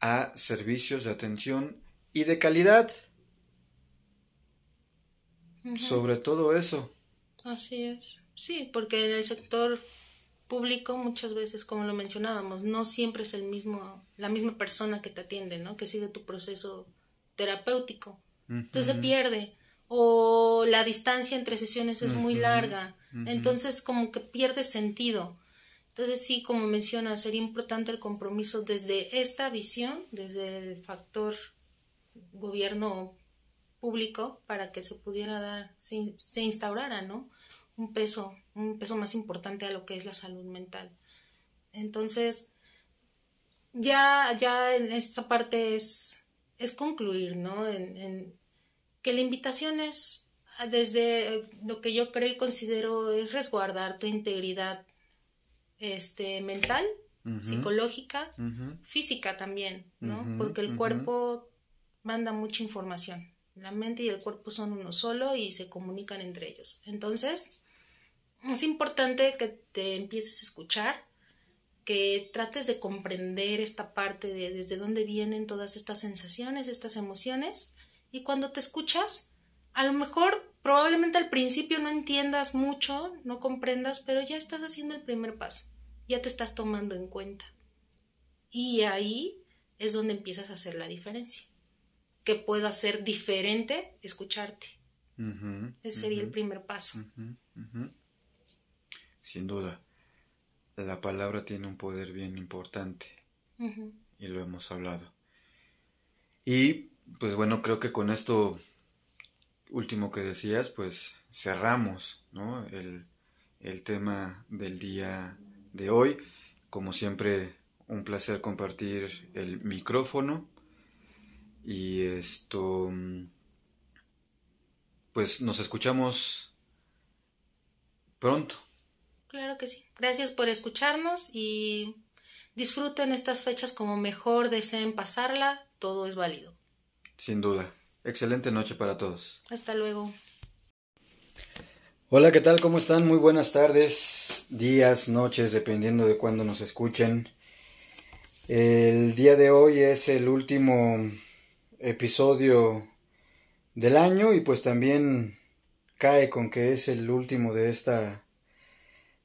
a servicios de atención y de calidad. Sobre todo eso. Así es. Sí, porque en el sector público muchas veces, como lo mencionábamos, no siempre es el mismo, la misma persona que te atiende, ¿no? Que sigue tu proceso terapéutico. Entonces se pierde. O la distancia entre sesiones es muy larga. Entonces como que pierde sentido. Entonces sí, como menciona, sería importante el compromiso desde esta visión, desde el factor gobierno público, para que se pudiera dar, se, instaurara, ¿no? Un peso, un peso más importante a lo que es la salud mental. Entonces, ya, ya en esta parte es, es concluir, ¿no? En que la invitación es desde lo que yo creo y considero es resguardar tu integridad este, mental, psicológica, física también, ¿no? Porque el cuerpo manda mucha información. La mente y el cuerpo son uno solo y se comunican entre ellos. Entonces, es importante que te empieces a escuchar, que trates de comprender esta parte de desde dónde vienen todas estas sensaciones, estas emociones, y cuando te escuchas, a lo mejor probablemente al principio no entiendas mucho, no comprendas, pero ya estás haciendo el primer paso ya te estás tomando en cuenta. Y ahí es donde empiezas a hacer la diferencia. Que puedo hacer diferente escucharte. Ese sería el primer paso. Sin duda. La palabra tiene un poder bien importante. Y lo hemos hablado. Y pues bueno, creo que con esto último que decías, pues cerramos ¿no? el, el tema del día de hoy. Como siempre, un placer compartir el micrófono. Y esto, pues nos escuchamos pronto. Claro que sí. Gracias por escucharnos y disfruten estas fechas como mejor deseen pasarla. Todo es válido. Sin duda. Excelente noche para todos. Hasta luego. Hola, ¿qué tal? ¿Cómo están? Muy buenas tardes, días, noches, dependiendo de cuándo nos escuchen. El día de hoy es el último episodio del año y pues también cae con que es el último de esta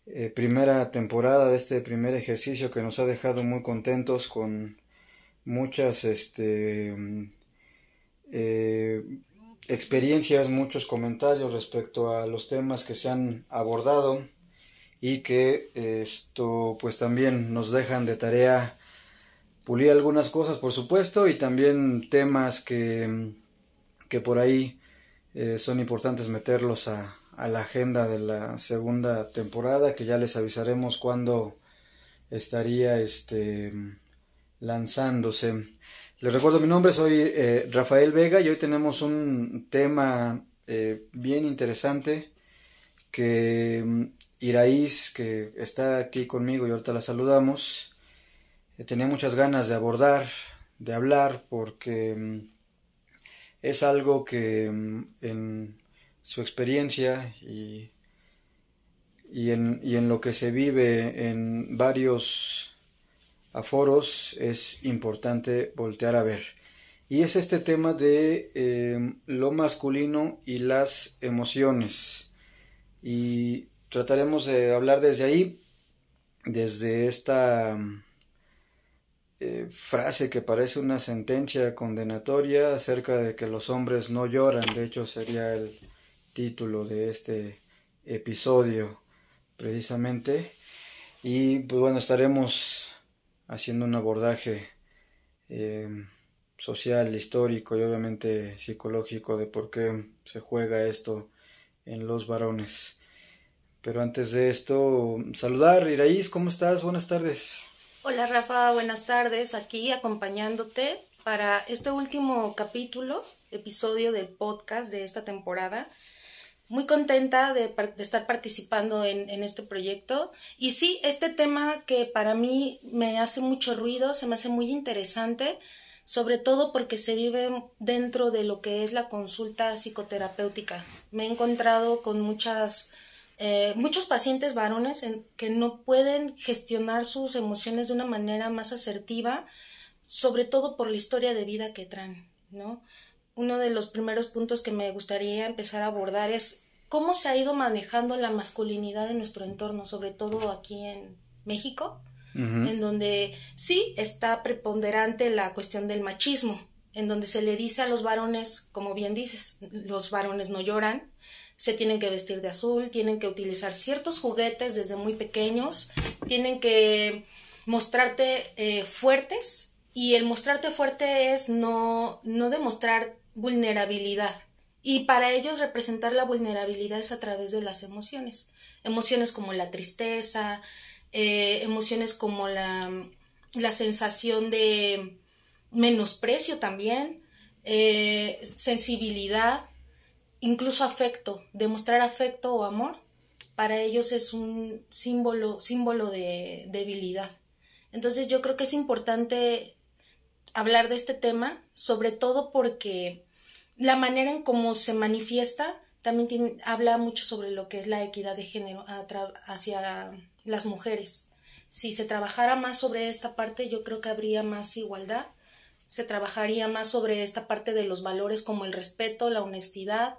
eh, primera temporada, de este primer ejercicio que nos ha dejado muy contentos con muchas este, eh, experiencias, muchos comentarios respecto a los temas que se han abordado y que esto pues también nos dejan de tarea pulir algunas cosas por supuesto y también temas que, que por ahí eh, son importantes meterlos a, a, la agenda de la segunda temporada que ya les avisaremos cuando estaría este lanzándose les recuerdo mi nombre, soy eh, Rafael Vega y hoy tenemos un tema eh, bien interesante que mm, Iraíz, que está aquí conmigo y ahorita la saludamos, eh, tenía muchas ganas de abordar, de hablar, porque mm, es algo que mm, en su experiencia y, y, en, y en lo que se vive en varios foros es importante voltear a ver. Y es este tema de eh, lo masculino y las emociones. Y trataremos de hablar desde ahí, desde esta eh, frase que parece una sentencia condenatoria acerca de que los hombres no lloran. De hecho, sería el título de este episodio, precisamente. Y pues bueno, estaremos haciendo un abordaje eh, social, histórico y obviamente psicológico de por qué se juega esto en los varones. Pero antes de esto, saludar, Iraíz, ¿cómo estás? Buenas tardes. Hola Rafa, buenas tardes, aquí acompañándote para este último capítulo, episodio del podcast de esta temporada, muy contenta de, estar participando en, en, este proyecto. Y sí, este tema que para mí me hace mucho ruido, se me hace muy interesante, sobre todo porque se vive dentro de lo que es la consulta psicoterapéutica. Me he encontrado con muchas, eh, muchos pacientes varones en, que no pueden gestionar sus emociones de una manera más asertiva, sobre todo por la historia de vida que traen, ¿no? Uno de los primeros puntos que me gustaría empezar a abordar es cómo se ha ido manejando la masculinidad en nuestro entorno, sobre todo aquí en México, en donde sí está preponderante la cuestión del machismo, en donde se le dice a los varones, como bien dices, los varones no lloran, se tienen que vestir de azul, tienen que utilizar ciertos juguetes desde muy pequeños, tienen que mostrarte eh, fuertes y el mostrarte fuerte es no, no demostrar vulnerabilidad. Y para ellos representar la vulnerabilidad es a través de las emociones. Emociones como la tristeza, eh, emociones como la, la, sensación de menosprecio también, eh, sensibilidad, incluso afecto, demostrar afecto o amor, para ellos es un símbolo, símbolo de debilidad. Entonces yo creo que es importante hablar de este tema, sobre todo porque la manera en cómo se manifiesta también habla mucho sobre lo que es la equidad de género hacia las mujeres. Si se trabajara más sobre esta parte, yo creo que habría más igualdad. Se trabajaría más sobre esta parte de los valores como el respeto, la honestidad,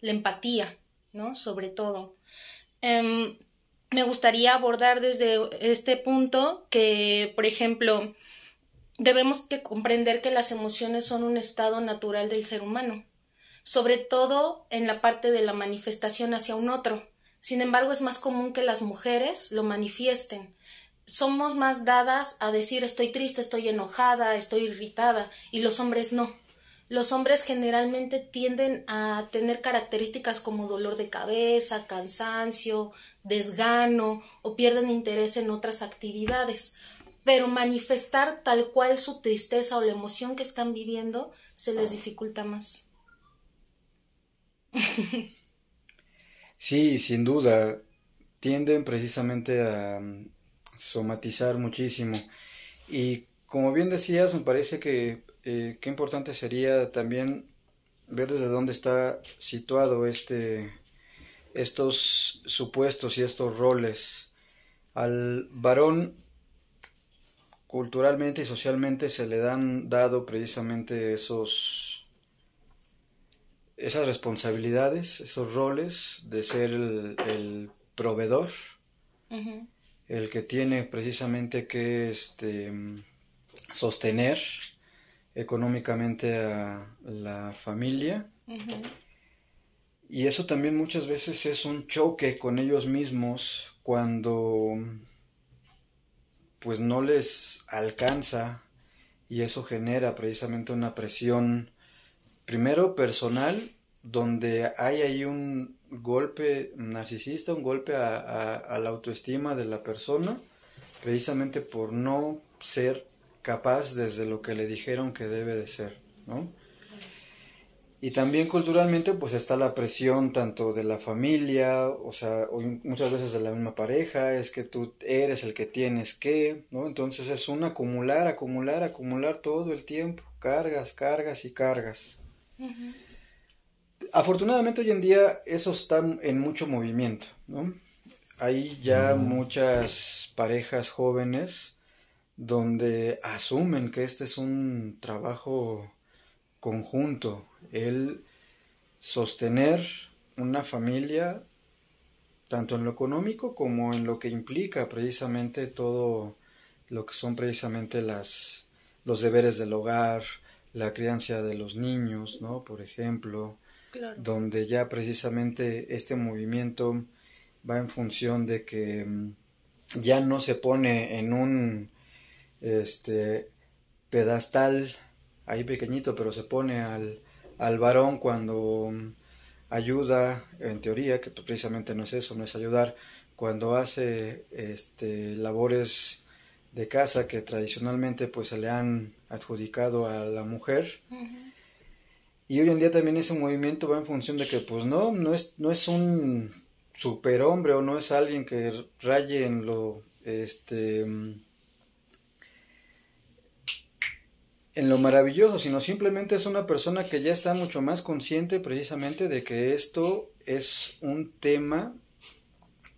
la empatía, ¿no? Sobre todo. Em, me gustaría abordar desde este punto que, por ejemplo, debemos que comprender que las emociones son un estado natural del ser humano, sobre todo en la parte de la manifestación hacia un otro. Sin embargo, es más común que las mujeres lo manifiesten. Somos más dadas a decir estoy triste, estoy enojada, estoy irritada, y los hombres no. Los hombres generalmente tienden a tener características como dolor de cabeza, cansancio, desgano o pierden interés en otras actividades pero manifestar tal cual su tristeza o la emoción que están viviendo se les dificulta más. Sí, sin duda, tienden precisamente a mm, somatizar muchísimo. Y como bien decías, me parece que eh, qué importante sería también ver desde dónde está situado este, estos supuestos y estos roles. Al varón culturalmente y socialmente se le dan dado precisamente esos esas responsabilidades, esos roles de ser el, proveedor, el que tiene precisamente que este, sostener económicamente a la familia. Y eso también muchas veces es un choque con ellos mismos cuando pues no les alcanza y eso genera precisamente una presión primero personal donde hay ahí un golpe narcisista, un golpe a, la autoestima de la persona precisamente por no ser capaz desde lo que le dijeron que debe de ser, ¿no? Y también culturalmente pues está la presión tanto de la familia, o sea, muchas veces de la misma pareja, es que tú eres el que tienes que, ¿no? Entonces es un acumular, acumular, acumular todo el tiempo, cargas, cargas y cargas. Afortunadamente hoy en día eso está en mucho movimiento, ¿no? Hay ya muchas parejas jóvenes donde asumen que este es un trabajo conjunto, el sostener una familia tanto en lo económico como en lo que implica precisamente todo lo que son precisamente las los deberes del hogar, la crianza de los niños, ¿no? Por ejemplo, donde ya precisamente este movimiento va en función de que mm, ya no se pone en un este pedestal ahí pequeñito, pero se pone al, al varón cuando ayuda, en teoría, que precisamente no es eso, no es ayudar, cuando hace este, labores de casa que tradicionalmente pues se le han adjudicado a la mujer. Y hoy en día también ese movimiento va en función de que, pues no, no es, no es un superhombre o no es alguien que raye en lo, este, en lo maravilloso, sino simplemente es una persona que ya está mucho más consciente precisamente de que esto es un tema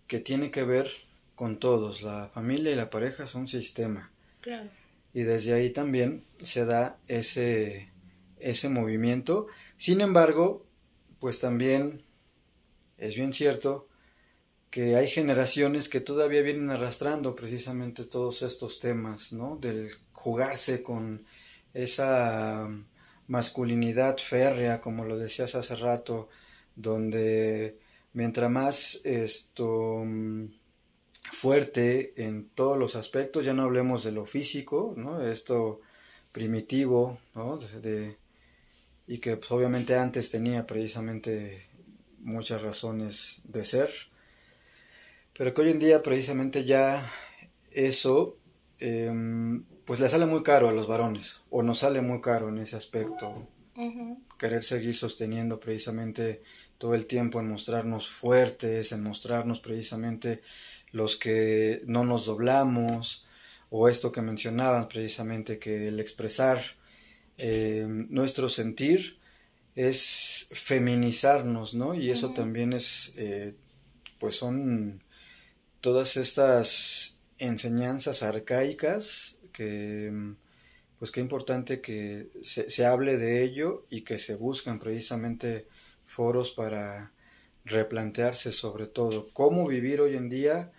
que tiene que ver con todos. La familia y la pareja son un sistema. Claro. Y desde ahí también se da ese, ese movimiento. Sin embargo, pues también es bien cierto que hay generaciones que todavía vienen arrastrando precisamente todos estos temas, ¿no? Del jugarse con esa masculinidad férrea, como lo decías hace rato, donde mientras más esto mm, fuerte en todos los aspectos, ya no hablemos de lo físico, ¿no? Esto primitivo, ¿no? De, y que pues, obviamente antes tenía precisamente muchas razones de ser, pero que hoy en día precisamente ya eso em, pues le sale muy caro a los varones, o nos sale muy caro en ese aspecto. Querer seguir sosteniendo precisamente todo el tiempo en mostrarnos fuertes, en mostrarnos precisamente los que no nos doblamos, o esto que mencionaban precisamente, que el expresar eh, nuestro sentir es feminizarnos, ¿no? Y eso también es, eh, pues son todas estas enseñanzas arcaicas que pues qué importante que se, se, hable de ello y que se buscan precisamente foros para replantearse sobre todo cómo vivir hoy en día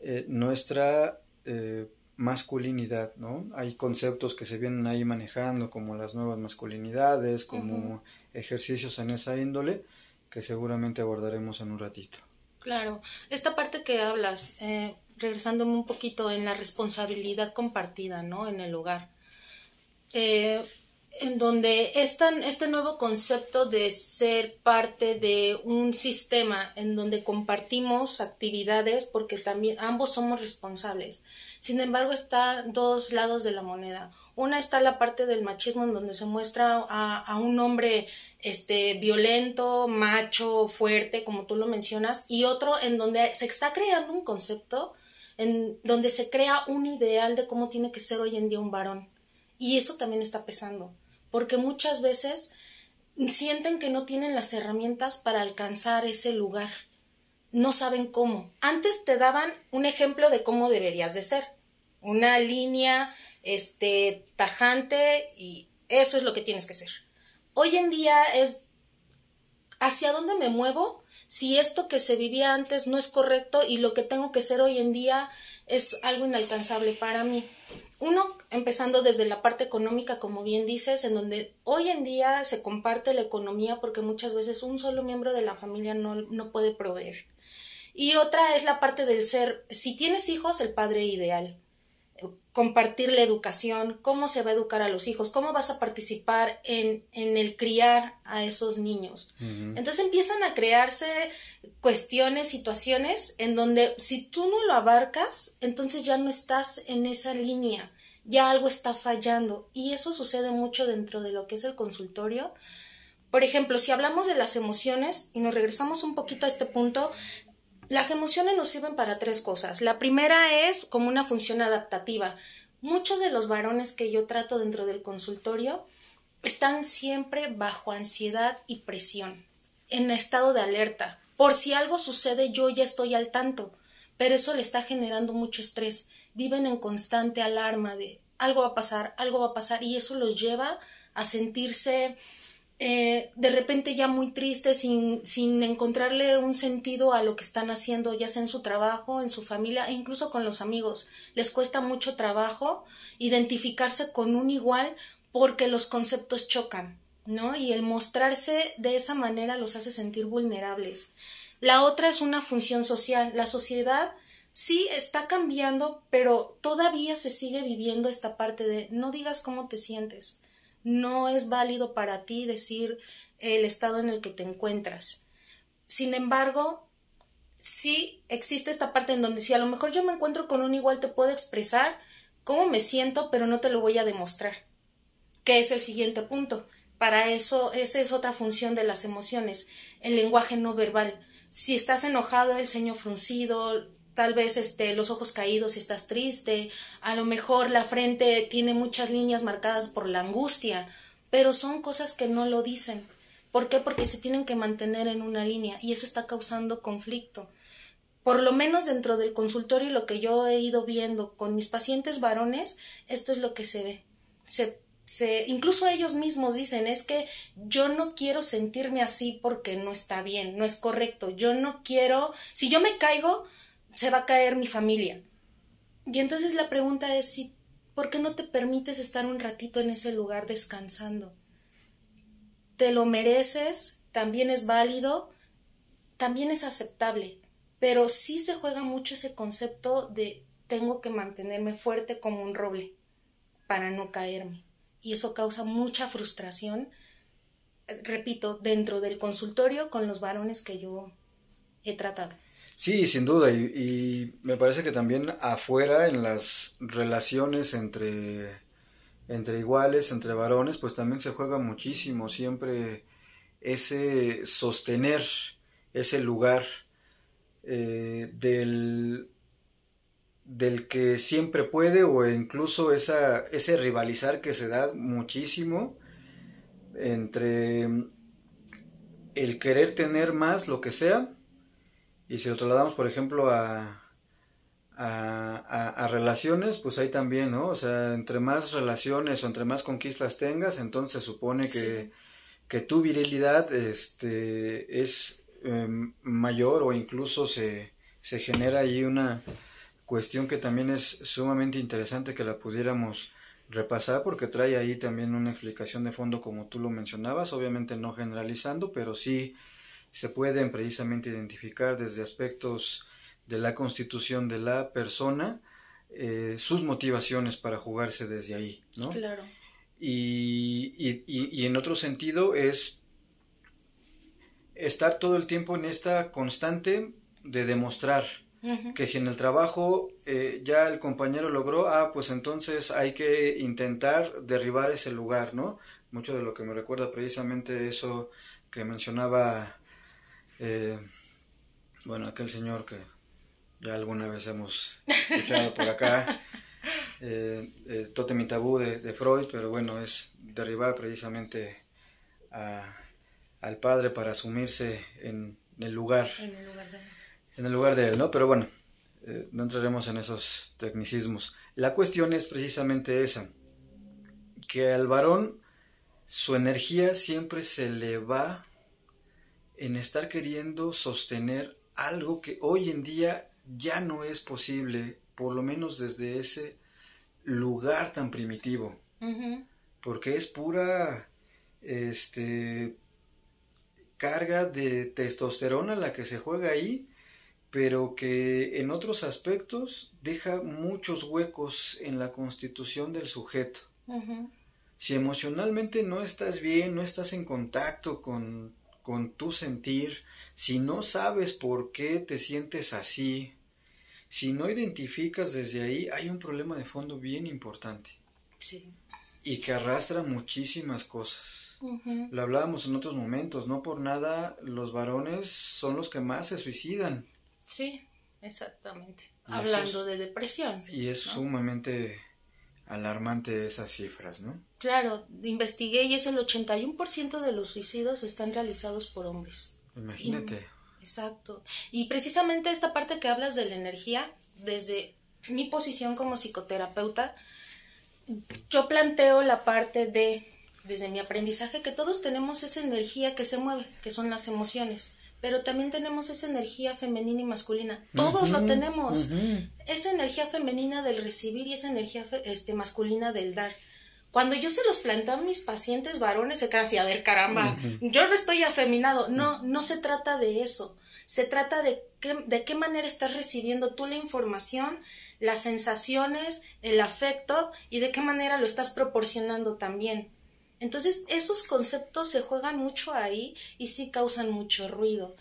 eh, nuestra eh, masculinidad, ¿no? Hay conceptos que se vienen ahí manejando como las nuevas masculinidades, como ejercicios en esa índole que seguramente abordaremos en un ratito. Claro, esta parte que hablas, eh, regresándome un poquito en la responsabilidad compartida, ¿no? En el hogar. Eh, en donde este nuevo concepto de ser parte de un sistema en donde compartimos actividades porque también ambos somos responsables. Sin embargo, están dos lados de la moneda. Una está la parte del machismo en donde se muestra a, a un hombre este, violento, macho, fuerte, como tú lo mencionas, y otro en donde se está creando un concepto donde se crea un ideal de cómo tiene que ser hoy en día un varón. Y eso también está pesando, porque muchas veces sienten que no tienen las herramientas para alcanzar ese lugar. No saben cómo. Antes te daban un ejemplo de cómo deberías de ser. Una línea este tajante y eso es lo que tienes que ser. Hoy en día es hacia dónde me muevo si esto que se vivía antes no es correcto y lo que tengo que ser hoy en día es algo inalcanzable para mí. Uno, empezando desde la parte económica, como bien dices, en donde hoy en día se comparte la economía porque muchas veces un solo miembro de la familia no, no puede proveer. Y otra es la parte del ser, si tienes hijos, el padre ideal compartir la educación, cómo se va a educar a los hijos, cómo vas a participar en, en el criar a esos niños. Entonces empiezan a crearse cuestiones, situaciones en donde si tú no lo abarcas, entonces ya no estás en esa línea, ya algo está fallando. Y eso sucede mucho dentro de lo que es el consultorio. Por ejemplo, si hablamos de las emociones y nos regresamos un poquito a este punto, las emociones nos sirven para tres cosas. La primera es como una función adaptativa. Muchos de los varones que yo trato dentro del consultorio están siempre bajo ansiedad y presión, en estado de alerta. Por si algo sucede, yo ya estoy al tanto, pero eso le está generando mucho estrés. Viven en constante alarma de algo va a pasar, algo va a pasar, y eso los lleva a sentirse eh, de repente ya muy tristes, sin, sin encontrarle un sentido a lo que están haciendo, ya sea en su trabajo, en su familia e incluso con los amigos. Les cuesta mucho trabajo identificarse con un igual porque los conceptos chocan, ¿no? Y el mostrarse de esa manera los hace sentir vulnerables. La otra es una función social. La sociedad sí está cambiando, pero todavía se sigue viviendo esta parte de no digas cómo te sientes no es válido para ti decir el estado en el que te encuentras. Sin embargo, sí existe esta parte en donde si a lo mejor yo me encuentro con un igual te puedo expresar cómo me siento, pero no te lo voy a demostrar. Que es el siguiente punto. Para eso, esa es otra función de las emociones, el lenguaje no verbal. Si estás enojado, el ceño fruncido, tal vez este, los ojos caídos si estás triste, a lo mejor la frente tiene muchas líneas marcadas por la angustia, pero son cosas que no lo dicen. ¿Por qué? Porque se tienen que mantener en una línea y eso está causando conflicto. Por lo menos dentro del consultorio lo que yo he ido viendo con mis pacientes varones, esto es lo que se ve. Se, se, incluso ellos mismos dicen, es que yo no quiero sentirme así porque no está bien, no es correcto. Yo no quiero, si yo me caigo, se va a caer mi familia. Y entonces la pregunta es si, ¿por qué no te permites estar un ratito en ese lugar descansando? te lo mereces, también es válido, también es aceptable, pero sí se juega mucho ese concepto de tengo que mantenerme fuerte como un roble para no caerme. Y eso causa mucha frustración, repito, dentro del consultorio con los varones que yo he tratado. Sí, sin duda, y, me parece que también afuera en las relaciones entre entre iguales, entre varones, pues también se juega muchísimo siempre ese sostener ese lugar eh, del, del que siempre puede o incluso esa, ese rivalizar que se da muchísimo entre el querer tener más, lo que sea, y si lo trasladamos, por ejemplo, a, a, relaciones, pues hay también, ¿no? O sea, entre más relaciones o entre más conquistas tengas, entonces supone que, que tu virilidad este, es em, mayor o incluso se, se genera ahí una cuestión que también es sumamente interesante que la pudiéramos repasar porque trae ahí también una explicación de fondo como tú lo mencionabas, obviamente no generalizando, pero sí se pueden precisamente identificar desde aspectos de la constitución de la persona, eh, sus motivaciones para jugarse desde ahí, ¿no? Claro. Y, y, y, en otro sentido es estar todo el tiempo en esta constante de demostrar que si en el trabajo eh, ya el compañero logró, ah, pues entonces hay que intentar derribar ese lugar, ¿no? Mucho de lo que me recuerda precisamente eso que mencionaba, eh, bueno, aquel señor que ya alguna vez hemos escuchado por acá, eh, eh, Totem y Tabú de, Freud, pero bueno, es derribar precisamente al padre para asumirse en el lugar, en el lugar, de, él. En el lugar de él, ¿no? Pero bueno, eh, no entraremos en esos tecnicismos. La cuestión es precisamente esa, que al varón su energía siempre se le va en estar queriendo sostener algo que hoy en día ya no es posible, por lo menos desde ese lugar tan primitivo, porque es pura este carga de testosterona la que se juega ahí, pero que en otros aspectos deja muchos huecos en la constitución del sujeto. Si emocionalmente no estás bien, no estás en contacto con, con tu sentir, si no sabes por qué te sientes así, si no identificas desde ahí, hay un problema de fondo bien importante. Sí. Y que arrastra muchísimas cosas. Lo hablábamos en otros momentos, no por nada los varones son los que más se suicidan. Sí, exactamente. Hablando de depresión. Y es sumamente alarmante esas cifras, ¿no? Claro, investigué y es el 81% de los suicidios están realizados por hombres. Imagínate. Exacto. Y precisamente esta parte que hablas de la energía, desde mi posición como psicoterapeuta, yo planteo la parte de, desde mi aprendizaje, que todos tenemos esa energía que se mueve, que son las emociones, pero también tenemos esa energía femenina y masculina. Todos lo tenemos. Esa energía femenina del recibir y esa energía este, masculina del dar. Cuando yo se los planteo a mis pacientes varones, se quedan así, a ver, caramba, yo no estoy afeminado. No, no se trata de eso. Se trata de qué, de qué manera estás recibiendo tú la información, las sensaciones, el afecto y de qué manera lo estás proporcionando también. Entonces, esos conceptos se juegan mucho ahí y sí causan mucho ruido.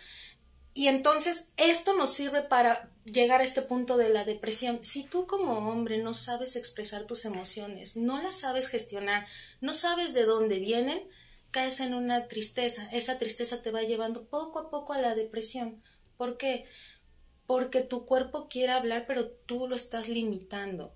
Y entonces, esto nos sirve para llegar a este punto de la depresión. Si tú como hombre no sabes expresar tus emociones, no las sabes gestionar, no sabes de dónde vienen, caes en una tristeza. Esa tristeza te va llevando poco a poco a la depresión. ¿Por qué? Porque tu cuerpo quiere hablar, pero tú lo estás limitando.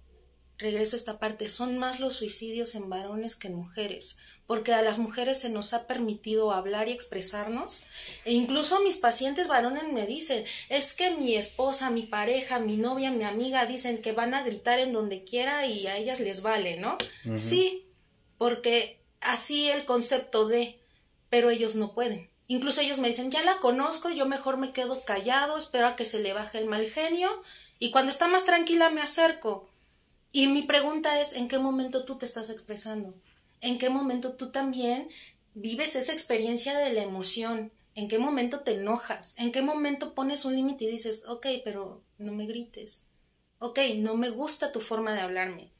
Regreso a esta parte, son más los suicidios en varones que en mujeres porque a las mujeres se nos ha permitido hablar y expresarnos. E incluso mis pacientes varones me dicen, es que mi esposa, mi pareja, mi novia, mi amiga dicen que van a gritar en donde quiera y a ellas les vale, ¿no? Sí, porque así el concepto de, pero ellos no pueden. Incluso ellos me dicen, ya la conozco, yo mejor me quedo callado, espero a que se le baje el mal genio y cuando está más tranquila me acerco. Y mi pregunta es, ¿en qué momento tú te estás expresando? ¿En qué momento tú también vives esa experiencia de la emoción? ¿En qué momento te enojas? ¿En qué momento pones un límite y dices, ok, pero no me grites? Ok, no me gusta tu forma de hablarme.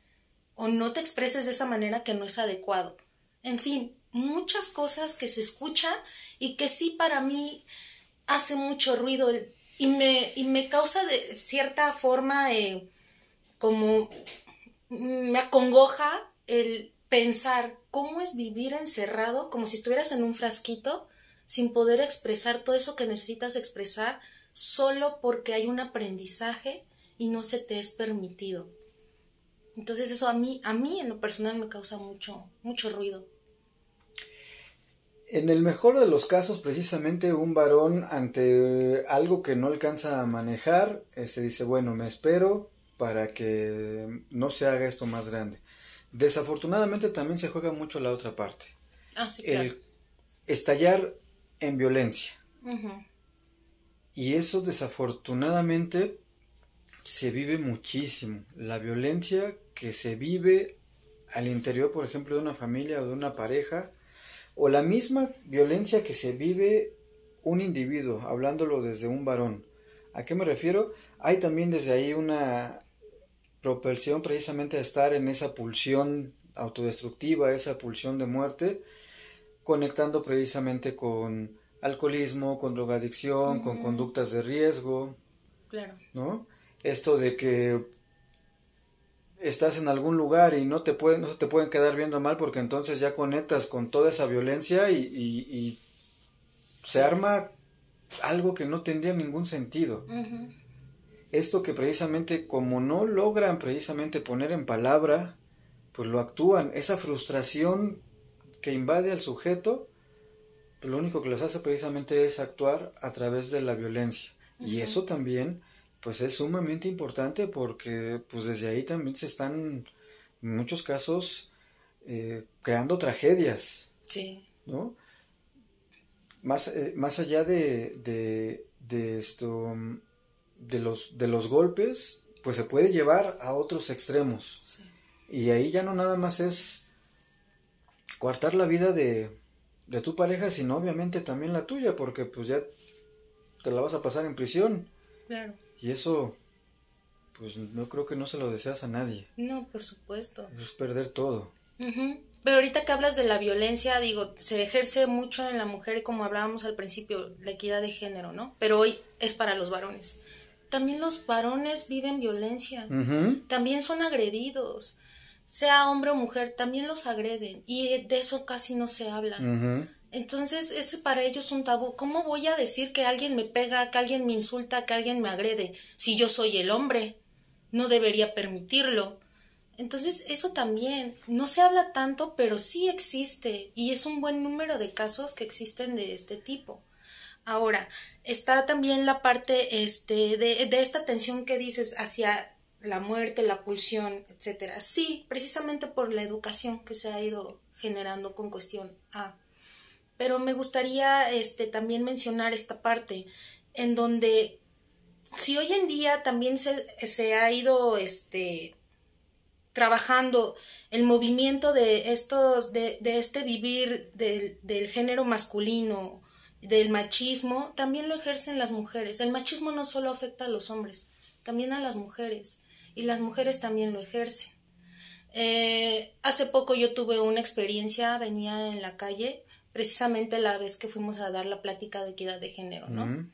O no te expreses de esa manera que no es adecuado. En fin, muchas cosas que se escucha y que sí para mí hace mucho ruido y me, y me causa de cierta forma eh, como me acongoja el pensar cómo es vivir encerrado como si estuvieras en un frasquito sin poder expresar todo eso que necesitas expresar solo porque hay un aprendizaje y no se te es permitido. Entonces eso a mí, a mí en lo personal me causa mucho, mucho ruido. En el mejor de los casos, precisamente un varón ante algo que no alcanza a manejar, este, dice, bueno, me espero para que no se haga esto más grande. Desafortunadamente también se juega mucho la otra parte. Ah, sí, claro. El estallar en violencia. Y eso desafortunadamente se vive muchísimo. La violencia que se vive al interior, por ejemplo, de una familia o de una pareja, o la misma violencia que se vive un individuo, hablándolo desde un varón. ¿A qué me refiero? Hay también desde ahí una propulsión precisamente a estar en esa pulsión autodestructiva, esa pulsión de muerte, conectando precisamente con alcoholismo, con drogadicción, con conductas de riesgo. Claro. ¿No? Esto de que estás en algún lugar y no te pueden, no se te pueden quedar viendo mal porque entonces ya conectas con toda esa violencia y, y, se arma algo que no tendría ningún sentido. Esto que precisamente como no logran precisamente poner en palabra, pues lo actúan. Esa frustración que invade al sujeto, pues lo único que los hace precisamente es actuar a través de la violencia. Y eso también pues es sumamente importante porque pues desde ahí también se están en muchos casos eh, creando tragedias. Sí. ¿No? Más, eh, más allá de, de, de, esto de los, de los golpes, pues se puede llevar a otros extremos. Y ahí ya no nada más es coartar la vida de, de tu pareja, sino obviamente también la tuya, porque pues ya te la vas a pasar en prisión. Claro. Y eso, pues no creo que no se lo deseas a nadie. No, por supuesto. Es perder todo. Pero ahorita que hablas de la violencia, digo, se ejerce mucho en la mujer, como hablábamos al principio, la equidad de género, ¿no? Pero hoy es para los varones. También los varones viven violencia, también son agredidos, sea hombre o mujer, también los agreden y de eso casi no se habla. Entonces, eso para ellos es un tabú. ¿Cómo voy a decir que alguien me pega, que alguien me insulta, que alguien me agrede? Si yo soy el hombre, no debería permitirlo. Entonces, eso también, no se habla tanto, pero sí existe y es un buen número de casos que existen de este tipo. Ahora, está también la parte este, de, de esta tensión que dices hacia la muerte, la pulsión, etcétera. Sí, precisamente por la educación que se ha ido generando con cuestión A pero me gustaría este, también mencionar esta parte en donde si hoy en día también se, se ha ido este, trabajando el movimiento de estos, de, de este vivir del, del, género masculino, del machismo, también lo ejercen las mujeres. El machismo no solo afecta a los hombres, también a las mujeres, y las mujeres también lo ejercen. Eh, hace poco yo tuve una experiencia, venía en la calle precisamente la vez que fuimos a dar la plática de equidad de género, ¿no?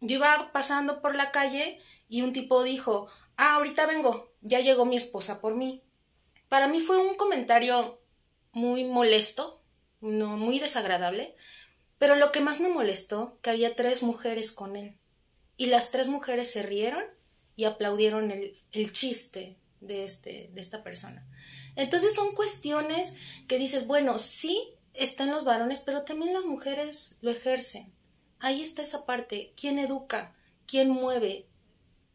Yo iba pasando por la calle y un tipo dijo, ah, ahorita vengo, ya llegó mi esposa por mí. Para mí fue un comentario muy molesto, no, muy desagradable. Pero lo que más me molestó, que había tres mujeres con él. Y las tres mujeres se rieron y aplaudieron el, el chiste de, este, de esta persona. Entonces son cuestiones que dices, bueno, sí están los varones, pero también las mujeres lo ejercen. Ahí está esa parte. ¿Quién educa? ¿Quién mueve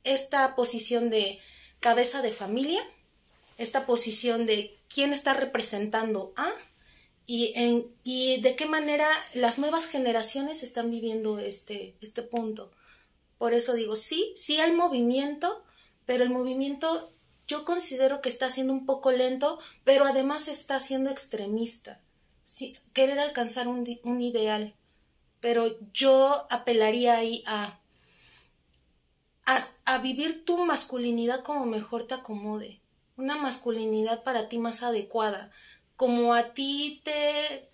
esta posición de cabeza de familia? Esta posición de quién está representando a y, en, y de qué manera las nuevas generaciones están viviendo este, este punto. Por eso digo, sí, sí hay movimiento, pero el movimiento yo considero que está siendo un poco lento, pero además está siendo extremista. querer alcanzar un, un ideal. Pero yo apelaría ahí a, a, a vivir tu masculinidad como mejor te acomode. Una masculinidad para ti más adecuada. Como a ti te,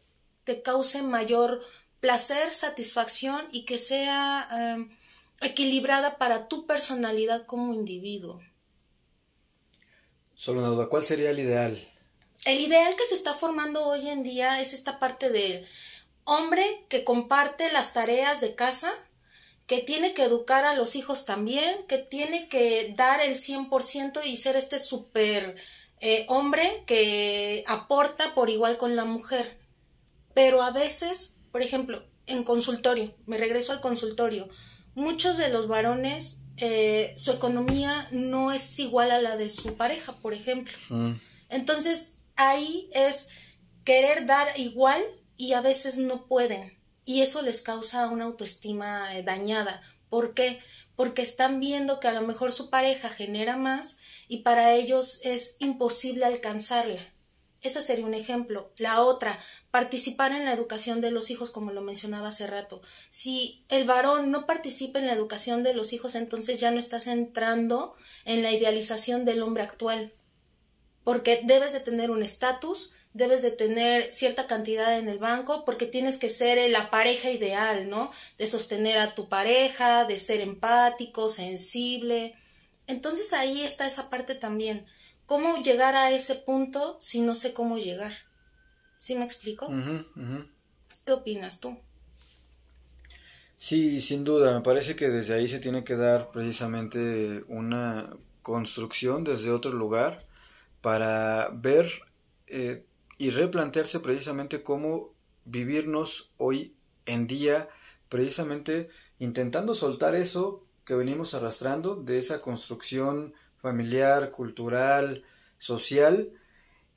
te cause mayor placer, satisfacción y que sea eh, equilibrada para tu personalidad como individuo. Solo una duda, ¿cuál sería el ideal? El ideal que se está formando hoy en día es esta parte del hombre que comparte las tareas de casa, que tiene que educar a los hijos también, que tiene que dar el 100% y ser este super eh, hombre que aporta por igual con la mujer. Pero a veces, por ejemplo, en consultorio, me regreso al consultorio, muchos de los varones eh, su economía no es igual a la de su pareja, por ejemplo. Mm. Entonces, ahí es querer dar igual y a veces no pueden. Y eso les causa una autoestima eh, dañada. ¿Por qué? Porque están viendo que a lo mejor su pareja genera más y para ellos es imposible alcanzarla. Ese sería un ejemplo. La otra, participar en la educación de los hijos, como lo mencionaba hace rato. Si el varón no participa en la educación de los hijos, entonces ya no estás entrando en la idealización del hombre actual. Porque debes de tener un estatus, debes de tener cierta cantidad en el banco, porque tienes que ser la pareja ideal, ¿no? De sostener a tu pareja, de ser empático, sensible. Entonces ahí está esa parte también ¿Cómo llegar a ese punto si no sé cómo llegar? ¿Sí me explico? ¿Qué opinas tú? Sí, sin duda, me parece que desde ahí se tiene que dar precisamente una construcción desde otro lugar para ver eh, y replantearse precisamente cómo vivirnos hoy en día, precisamente intentando soltar eso que venimos arrastrando de esa construcción familiar, cultural, social,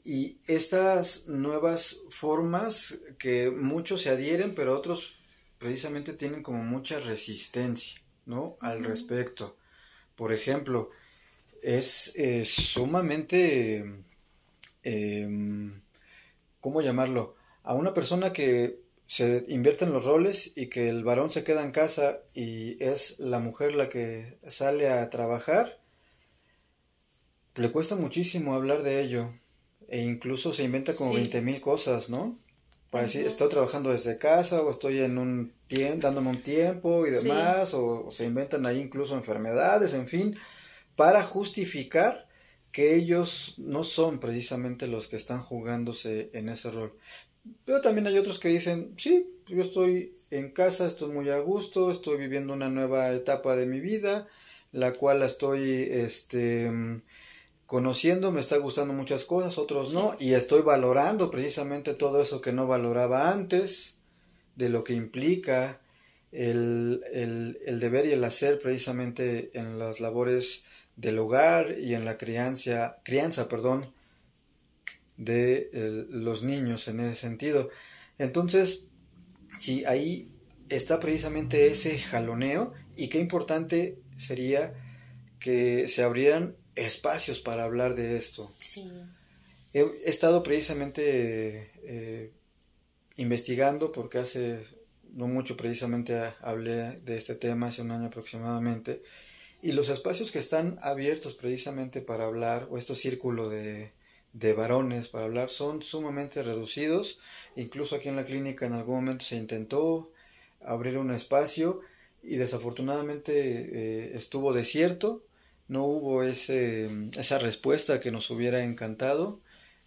y estas nuevas formas que muchos se adhieren, pero otros precisamente tienen como mucha resistencia, ¿no? Al respecto. Por ejemplo, es eh, sumamente, em, ¿cómo llamarlo? A una persona que se invierte en los roles y que el varón se queda en casa y es la mujer la que sale a trabajar, le cuesta muchísimo hablar de ello e incluso se inventa como veinte mil cosas, ¿no? Para decir, estoy trabajando desde casa o estoy en un tiempo, dándome un tiempo y demás, o, se inventan ahí incluso enfermedades, en fin, para justificar que ellos no son precisamente los que están jugándose en ese rol. Pero también hay otros que dicen, sí, yo estoy en casa, estoy muy a gusto, estoy viviendo una nueva etapa de mi vida, la cual estoy, este, conociendo, me está gustando muchas cosas, otros no, y estoy valorando precisamente todo eso que no valoraba antes, de lo que implica el, el, deber y el hacer precisamente en las labores del hogar y en la crianza, crianza perdón, de los niños en ese sentido. Entonces, sí, ahí está precisamente ese jaloneo y qué importante sería que se abrieran espacios para hablar de esto. Sí. He, estado precisamente eh, investigando porque hace no mucho precisamente hablé de este tema, hace un año aproximadamente, y los espacios que están abiertos precisamente para hablar, o estos círculos de, de varones para hablar, son sumamente reducidos. Incluso aquí en la clínica en algún momento se intentó abrir un espacio y desafortunadamente eh, estuvo desierto no hubo ese, esa respuesta que nos hubiera encantado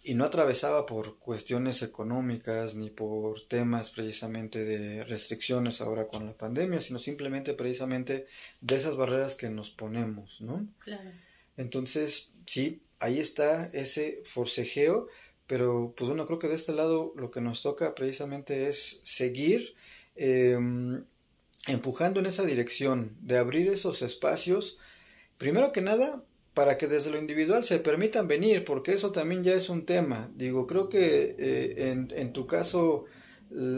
y no atravesaba por cuestiones económicas ni por temas precisamente de restricciones ahora con la pandemia, sino simplemente precisamente de esas barreras que nos ponemos, ¿no? Claro. Entonces, sí, ahí está ese forcejeo, pero pues bueno, creo que de este lado lo que nos toca precisamente es seguir em, empujando en esa dirección, de abrir esos espacios, primero que nada, para que desde lo individual se permitan venir, porque eso también ya es un tema. Digo, creo que eh, en, en, tu caso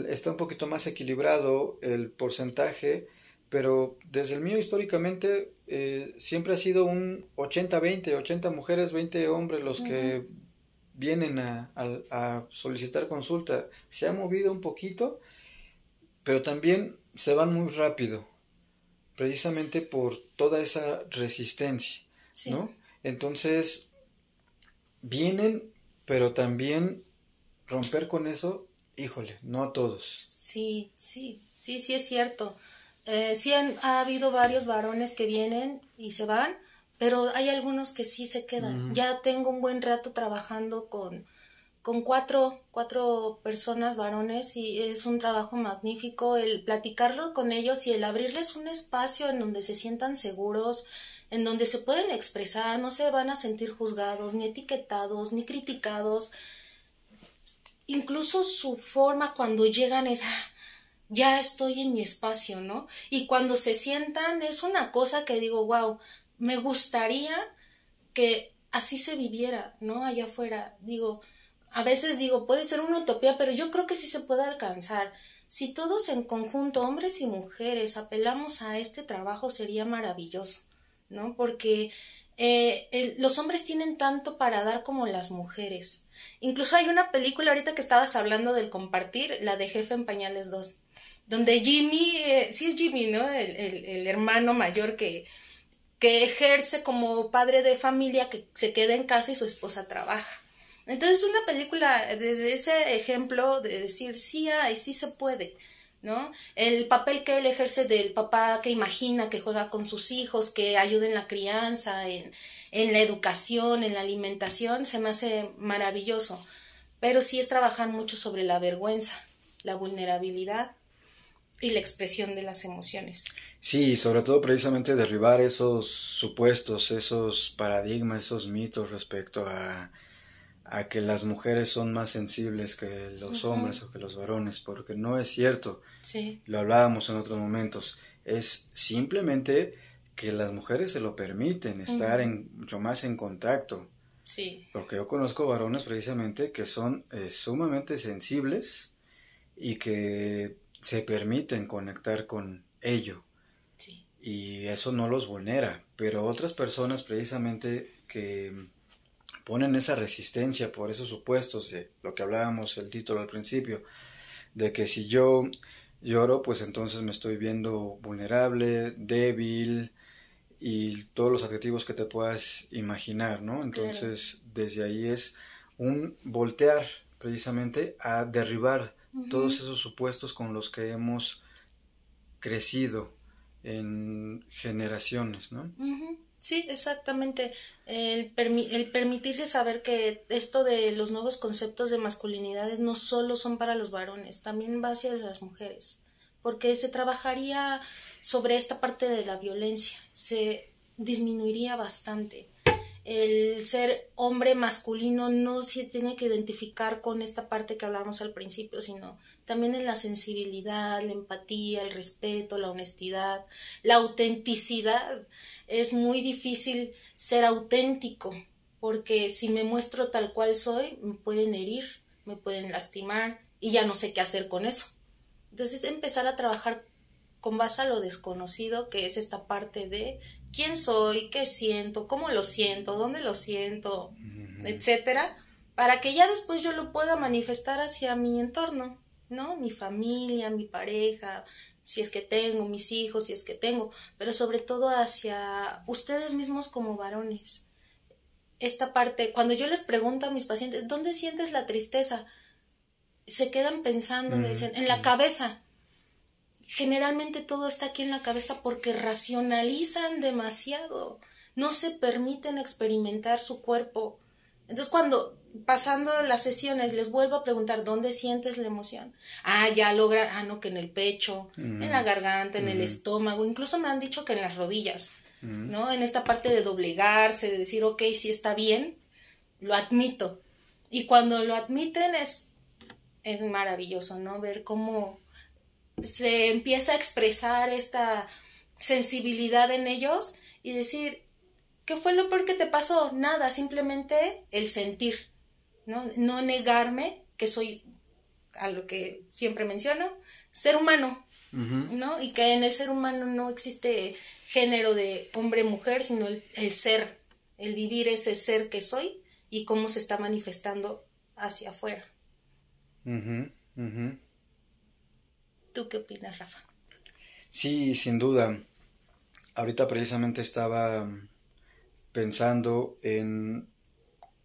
está un poquito más equilibrado el porcentaje, pero desde el mío históricamente eh, siempre ha sido un 80-20, 80 mujeres, 20 hombres los que vienen a, a, solicitar consulta. Se ha movido un poquito, pero también se van muy rápido, precisamente por toda esa resistencia. ¿no? Entonces, vienen, pero también romper con eso, híjole, no a todos. Sí, sí, sí, sí es cierto. Eh, sí ha habido varios varones que vienen y se van, pero hay algunos que sí se quedan. Ya tengo un buen rato trabajando con, con cuatro, cuatro personas varones y es un trabajo magnífico el platicarlo con ellos y el abrirles un espacio en donde se sientan seguros, en donde se pueden expresar, no se van a sentir juzgados, ni etiquetados, ni criticados. Incluso su forma cuando llegan es, ah, ya estoy en mi espacio, ¿no? Y cuando se sientan es una cosa que digo, wow, me gustaría que así se viviera, ¿no? Allá afuera. Digo, a veces digo, puede ser una utopía, pero yo creo que sí se puede alcanzar. Si todos en conjunto, hombres y mujeres, apelamos a este trabajo, sería maravilloso. ¿no? Porque eh, los hombres tienen tanto para dar como las mujeres. Incluso hay una película ahorita que estabas hablando del compartir, la de Jefe en Pañales 2, donde Jimmy, eh, sí es Jimmy, ¿no? El, el, hermano mayor que, que ejerce como padre de familia, que se queda en casa y su esposa trabaja. Entonces una película desde ese ejemplo de decir sí hay, sí se puede. ¿no? El papel que él ejerce del papá que imagina, que juega con sus hijos, que ayuda en la crianza, en, en la educación, en la alimentación, se me hace maravilloso. Pero sí es trabajar mucho sobre la vergüenza, la vulnerabilidad y la expresión de las emociones. Sí, sobre todo precisamente derribar esos supuestos, esos paradigmas, esos mitos respecto a a que las mujeres son más sensibles que los hombres o que los varones, porque no es cierto. Sí. Lo hablábamos en otros momentos. Es simplemente que las mujeres se lo permiten, estar en, mucho más en contacto. Sí. Porque yo conozco varones precisamente que son eh, sumamente sensibles y que se permiten conectar con ello. Sí. Y eso no los vulnera. Pero otras personas precisamente que ponen esa resistencia por esos supuestos de lo que hablábamos el título al principio, de que si yo lloro, pues entonces me estoy viendo vulnerable, débil y todos los adjetivos que te puedas imaginar, ¿no? Entonces, desde ahí es un voltear precisamente a derribar todos esos supuestos con los que hemos crecido en generaciones, ¿no? Sí, exactamente. El, el, permitirse saber que esto de los nuevos conceptos de masculinidades no solo son para los varones, también va hacia las mujeres, porque se trabajaría sobre esta parte de la violencia, se disminuiría bastante. El ser hombre masculino no se tiene que identificar con esta parte que hablábamos al principio, sino también en la sensibilidad, la empatía, el respeto, la honestidad, la autenticidad es muy difícil ser auténtico, porque si me muestro tal cual soy, me pueden herir, me pueden lastimar y ya no sé qué hacer con eso. Entonces empezar a trabajar con base a lo desconocido, que es esta parte de quién soy, qué siento, cómo lo siento, dónde lo siento, etcétera, para que ya después yo lo pueda manifestar hacia mi entorno, ¿no? Mi familia, mi pareja, si es que tengo, mis hijos, si es que tengo, pero sobre todo hacia ustedes mismos como varones. Esta parte, cuando yo les pregunto a mis pacientes, ¿dónde sientes la tristeza? Se quedan pensando, me dicen, en la cabeza. Generalmente todo está aquí en la cabeza porque racionalizan demasiado, no se permiten experimentar su cuerpo. Entonces cuando pasando las sesiones, les vuelvo a preguntar, ¿dónde sientes la emoción? Ah, ya logra, ah, no, que en el pecho, en la garganta, en el estómago, incluso me han dicho que en las rodillas, ¿no? En esta parte de doblegarse, de decir, ok, si está bien, lo admito. Y cuando lo admiten es, es maravilloso, ¿no? Ver cómo se empieza a expresar esta sensibilidad en ellos y decir, ¿qué fue lo peor que te pasó? Nada, simplemente el sentir, ¿no? No negarme que soy, a lo que siempre menciono, ser humano, ¿no? Y que en el ser humano no existe género de hombre-mujer, sino el, ser, el vivir ese ser que soy y cómo se está manifestando hacia afuera. ¿Tú qué opinas, Rafa? Sí, sin duda. Ahorita precisamente estaba pensando en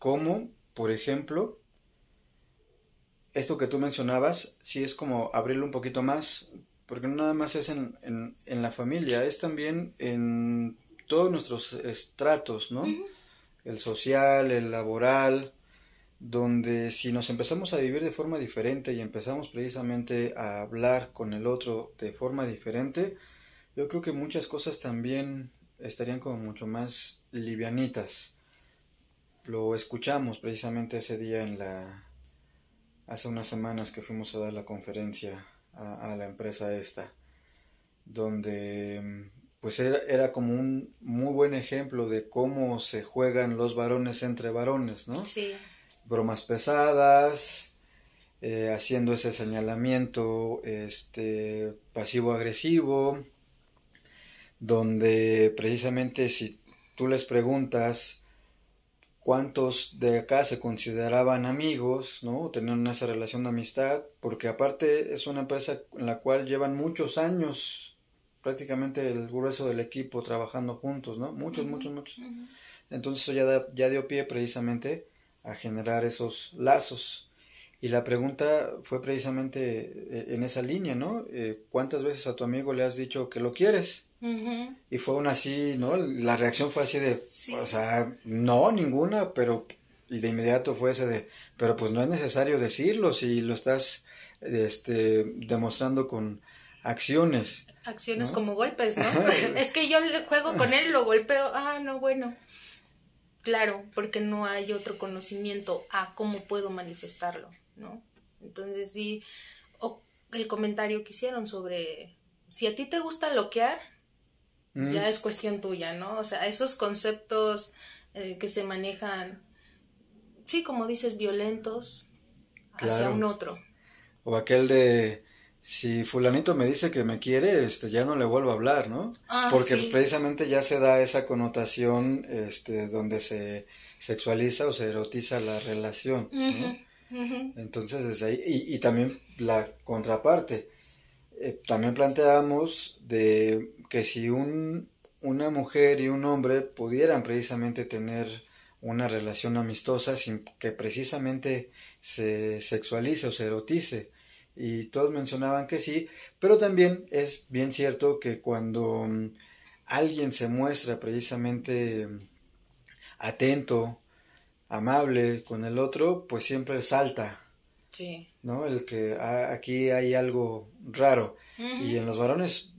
cómo, por ejemplo, esto que tú mencionabas, sí es como abrirlo un poquito más, porque no nada más es en, en, la familia, es también en todos nuestros estratos, ¿no? El social, el laboral, donde si nos empezamos a vivir de forma diferente y empezamos precisamente a hablar con el otro de forma diferente, yo creo que muchas cosas también estarían como mucho más livianitas. Lo escuchamos precisamente ese día en la hace unas semanas que fuimos a dar la conferencia a, la empresa esta, donde pues era, era, como un muy buen ejemplo de cómo se juegan los varones entre varones, ¿no? Sí bromas pesadas, eh, haciendo ese señalamiento este, pasivo-agresivo, donde precisamente si tú les preguntas cuántos de acá se consideraban amigos, ¿no? Tenían esa relación de amistad, porque aparte es una empresa en la cual llevan muchos años, prácticamente el grueso del equipo trabajando juntos, ¿no? Muchos, muchos, muchos. Entonces ya, ya dio pie precisamente a generar esos lazos. Y la pregunta fue precisamente eh, en esa línea, ¿no? Eh, ¿Cuántas veces a tu amigo le has dicho que lo quieres? Y fue una así, ¿no? La reacción fue así de, o sea, no, ninguna, pero, y de inmediato fue ese de, pero pues no es necesario decirlo si lo estás, este, demostrando con acciones. Acciones como golpes, ¿no? es que yo juego con él, lo golpeo, ah, no, bueno. Claro, porque no hay otro conocimiento a cómo puedo manifestarlo, ¿no? Entonces sí, o el comentario que hicieron sobre si a ti te gusta loquear, mm. ya es cuestión tuya, ¿no? O sea, esos conceptos eh, que se manejan, sí, como dices, violentos hacia un otro. O aquel de si fulanito me dice que me quiere, este, ya no le vuelvo a hablar, ¿no? Ah, Porque precisamente ya se da esa connotación, este, donde se sexualiza o se erotiza la relación, Entonces, desde ahí, y, y también la contraparte, eh, también planteamos de que si un, una mujer y un hombre pudieran precisamente tener una relación amistosa sin que precisamente se sexualice o se erotice, y todos mencionaban que sí, pero también es bien cierto que cuando mm, alguien se muestra precisamente mm, atento, amable con el otro, pues siempre salta. Sí. ¿No? El que ah, aquí hay algo raro. Y en los varones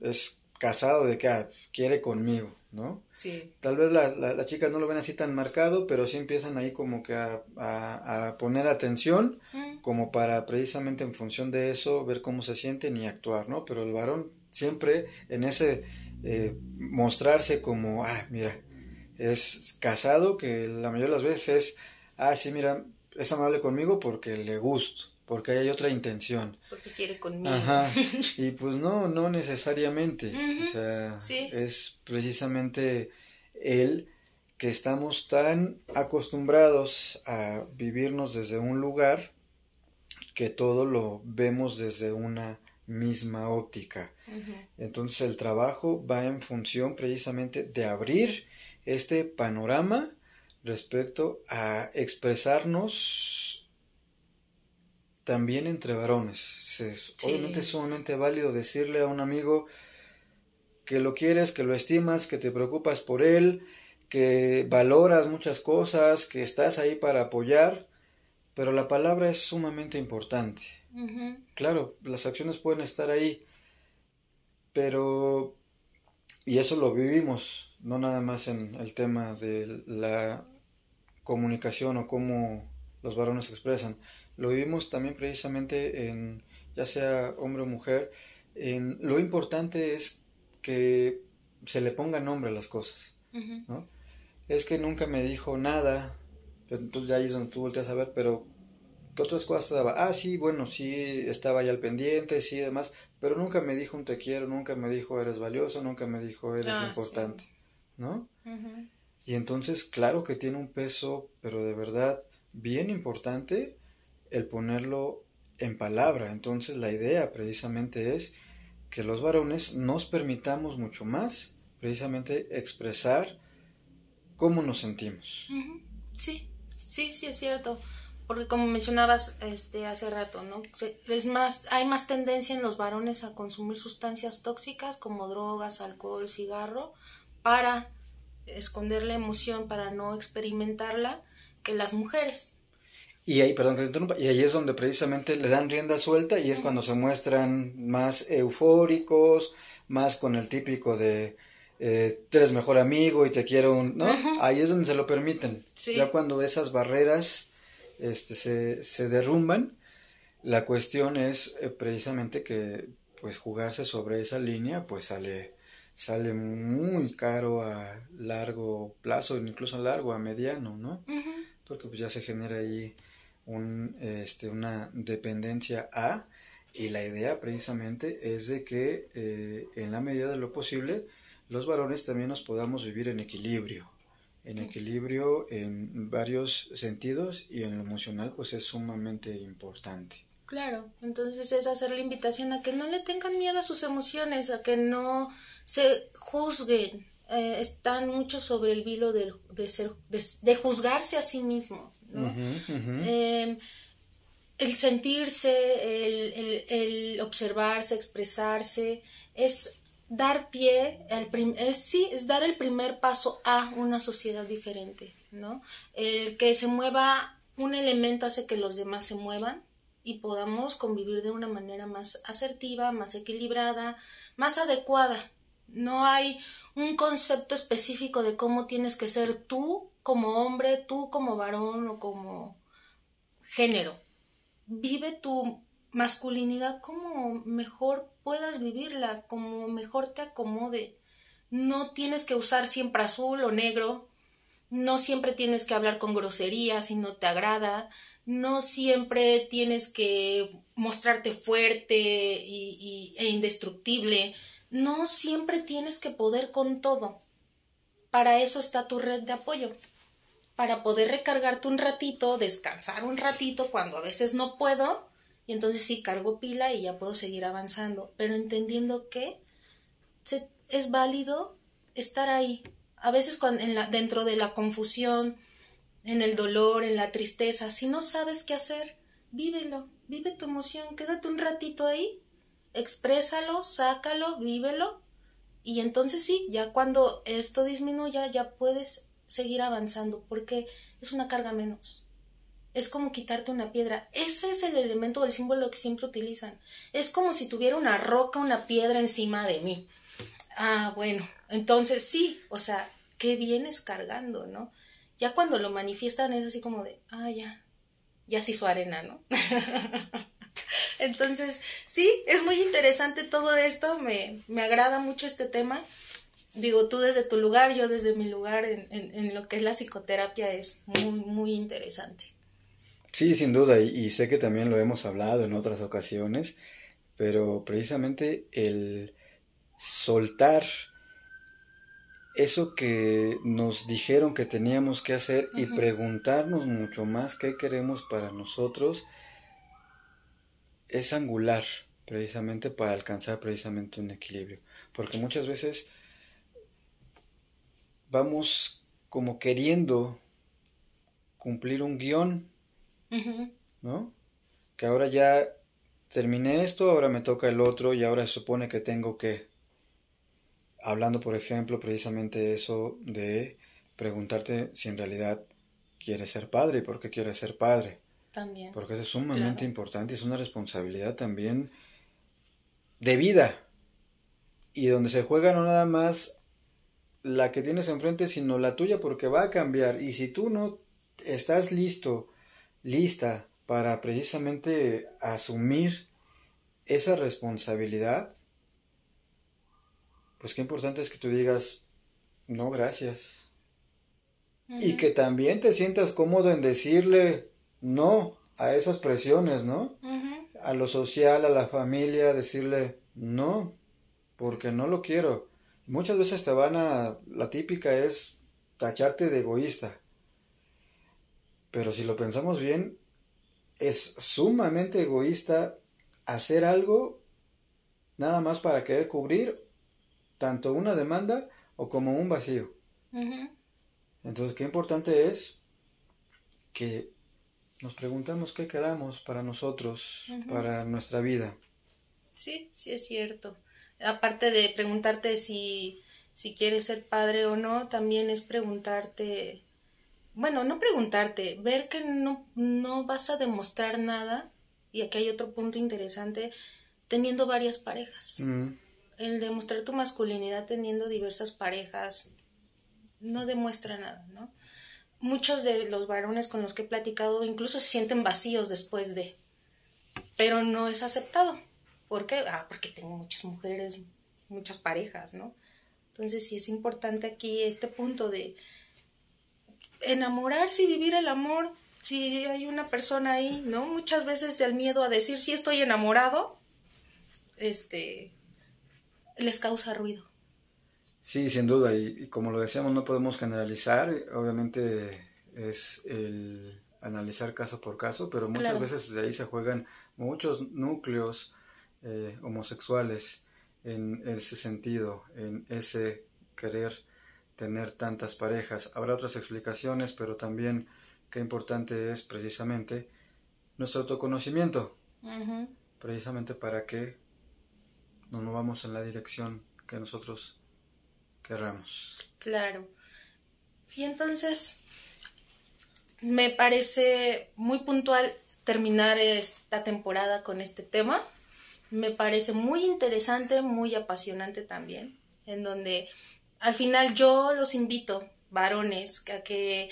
es casado de que ah, quiere conmigo. ¿No? Sí. Tal vez las la, chicas no lo ven así tan marcado, pero sí empiezan ahí como que a, a, poner atención, mm. como para precisamente en función de eso ver cómo se sienten y actuar, ¿no? Pero el varón siempre en ese eh, mostrarse como, ah, mira, es casado, que la mayoría de las veces es, ah, sí, mira, es amable conmigo porque le gusto porque hay otra intención. Porque quiere conmigo. Ajá. Y pues no, no necesariamente. O sea, es precisamente él que estamos tan acostumbrados a vivirnos desde un lugar que todo lo vemos desde una misma óptica. Entonces el trabajo va en función precisamente de abrir este panorama respecto a expresarnos también entre varones. Es, Obviamente es sumamente válido decirle a un amigo que lo quieres, que lo estimas, que te preocupas por él, que valoras muchas cosas, que estás ahí para apoyar, pero la palabra es sumamente importante. Claro, las acciones pueden estar ahí, pero, y eso lo vivimos, no nada más en el tema de la comunicación o cómo los varones se expresan, lo vivimos también precisamente en, ya sea hombre o mujer, en, lo importante es que se le ponga nombre a las cosas, ¿no? Es que nunca me dijo nada, entonces ya ahí es donde tú volteas a ver, pero ¿qué otras cosas daba? Ah, sí, bueno, sí, estaba ya al pendiente, sí, demás, pero nunca me dijo un te quiero, nunca me dijo eres valioso, nunca me dijo eres ah, importante, ¿no? Y entonces, claro que tiene un peso, pero de verdad bien importante el ponerlo en palabra. Entonces, la idea precisamente es que los varones nos permitamos mucho más, precisamente expresar cómo nos sentimos. Sí, sí, sí es cierto. Porque como mencionabas este hace rato, ¿no? Es más, hay más tendencia en los varones a consumir sustancias tóxicas como drogas, alcohol, cigarro, para esconder la emoción, para no experimentarla, que las mujeres. Y ahí, perdón que te interrumpa, y ahí es donde precisamente le dan rienda suelta y es cuando se muestran más eufóricos, más con el típico de eh, tú eres mejor amigo y te quiero un, ¿no? Ahí es donde se lo permiten. Ya cuando esas barreras este, se, se derrumban, la cuestión es eh, precisamente que pues jugarse sobre esa línea pues sale sale muy caro a largo plazo, incluso a largo, a mediano, ¿no? Porque pues ya se genera ahí un, este, una dependencia a y la idea precisamente es de que eh, en la medida de lo posible los varones también nos podamos vivir en equilibrio, en equilibrio en varios sentidos y en lo emocional pues es sumamente importante. Claro, entonces es hacer la invitación a que no le tengan miedo a sus emociones, a que no se juzguen, eh, están mucho sobre el vilo de, ser, de, juzgarse a sí mismos. Em, el sentirse, el, observarse, expresarse, es dar pie, el es, sí, es dar el primer paso a una sociedad diferente, ¿no? El que se mueva un elemento hace que los demás se muevan y podamos convivir de una manera más asertiva, más equilibrada, más adecuada. No hay un concepto específico de cómo tienes que ser tú como hombre, tú como varón o como género. Vive tu masculinidad como mejor puedas vivirla, como mejor te acomode. No tienes que usar siempre azul o negro, no siempre tienes que hablar con grosería si no te agrada, no siempre tienes que mostrarte fuerte y, e indestructible no siempre tienes que poder con todo. Para eso está tu red de apoyo. Para poder recargarte un ratito, descansar un ratito cuando a veces no puedo. Y entonces sí cargo pila y ya puedo seguir avanzando. Pero entendiendo que es válido estar ahí. A veces cuando, dentro de la confusión, en el dolor, en la tristeza, si no sabes qué hacer, vívelo, vive tu emoción, quédate un ratito ahí exprésalo, sácalo, vívelo y entonces sí, ya cuando esto disminuya ya puedes seguir avanzando porque es una carga menos. Es como quitarte una piedra. Ese es el elemento o el símbolo que siempre utilizan. Es como si tuviera una roca, una piedra encima de mí. Ah, bueno, entonces sí, o sea, ¿qué vienes cargando, no? Ya cuando lo manifiestan es así como de, ah, ya, ya se hizo arena, ¿no? Entonces, sí, es muy interesante todo esto, me, me agrada mucho este tema. Digo, tú desde tu lugar, yo desde mi lugar en, en, lo que es la psicoterapia es muy, muy interesante. Sí, sin duda, y, y, sé que también lo hemos hablado en otras ocasiones, pero precisamente el soltar eso que nos dijeron que teníamos que hacer y preguntarnos mucho más qué queremos para nosotros es angular precisamente para alcanzar precisamente un equilibrio. Porque muchas veces vamos como queriendo cumplir un guion, ¿no? Que ahora ya terminé esto, ahora me toca el otro y ahora se supone que tengo que, hablando por ejemplo precisamente eso de preguntarte si en realidad quieres ser padre y por qué quieres ser padre. También. Porque eso es sumamente importante y es una responsabilidad también de vida. Y donde se juega no nada más la que tienes enfrente, sino la tuya, porque va a cambiar. Y si tú no estás listo, lista para precisamente asumir esa responsabilidad, pues qué importante es que tú digas, no, gracias. Y que también te sientas cómodo en decirle no a esas presiones, ¿no? A lo social, a la familia, decirle no, porque no lo quiero. Muchas veces te van a, la típica es tacharte de egoísta. Pero si lo pensamos bien, es sumamente egoísta hacer algo nada más para querer cubrir tanto una demanda o como un vacío. Entonces, qué importante es que nos preguntemos qué queramos para nosotros, para nuestra vida. Sí, sí es cierto. Aparte de preguntarte si, si quieres ser padre o no, también es preguntarte, bueno, no preguntarte, ver que no, no vas a demostrar nada, y aquí hay otro punto interesante, teniendo varias parejas. Mm. El demostrar tu masculinidad teniendo diversas parejas no demuestra nada, ¿no? Muchos de los varones con los que he platicado incluso se sienten vacíos después de, pero no es aceptado. ¿Por qué? Ah, porque tengo muchas mujeres, muchas parejas, ¿no? Entonces sí es importante aquí este punto de enamorarse y vivir el amor si hay una persona ahí, ¿no? Muchas veces el miedo a decir si estoy enamorado, este, les causa ruido. Sí, sin duda, y, como lo decíamos, no podemos generalizar, obviamente es el analizar caso por caso, pero muchas veces de ahí se juegan muchos núcleos eh, homosexuales en ese sentido, en ese querer tener tantas parejas. Habrá otras explicaciones, pero también qué importante es precisamente nuestro autoconocimiento, precisamente para que no nos vamos en la dirección que nosotros querramos. Claro. Y entonces, me parece muy puntual terminar esta temporada con este tema me parece muy interesante, muy apasionante también, en donde al final yo los invito, varones, a que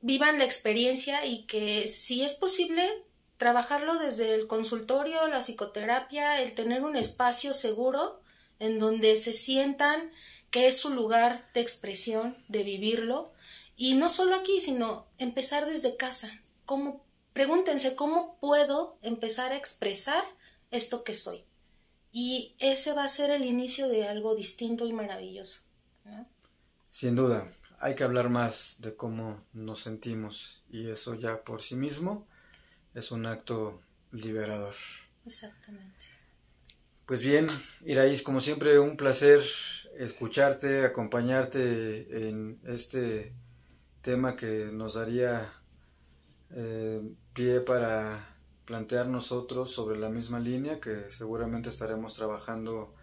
vivan la experiencia y que si es posible trabajarlo desde el consultorio, la psicoterapia, el tener un espacio seguro en donde se sientan que es su lugar de expresión, de vivirlo, y no solo aquí, sino empezar desde casa. ¿Cómo, pregúntense cómo puedo empezar a expresar esto que soy. Y ese va a ser el inicio de algo distinto y maravilloso. Sin duda, hay que hablar más de cómo nos sentimos y eso ya por sí mismo es un acto liberador. Exactamente. Pues bien, Iraís, como siempre, un placer escucharte, acompañarte en este tema que nos daría eh, pie para plantear nosotros sobre la misma línea que seguramente estaremos trabajando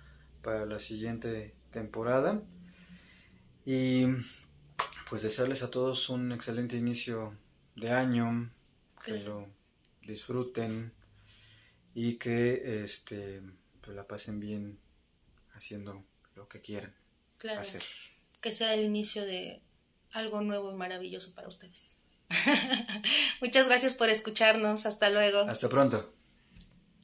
para la siguiente temporada. Y pues desearles a todos un excelente inicio de año, que lo disfruten y que este pues la pasen bien haciendo lo que quieran hacer. Que sea el inicio de algo nuevo y maravilloso para ustedes. Muchas gracias por escucharnos. Hasta luego. Hasta pronto.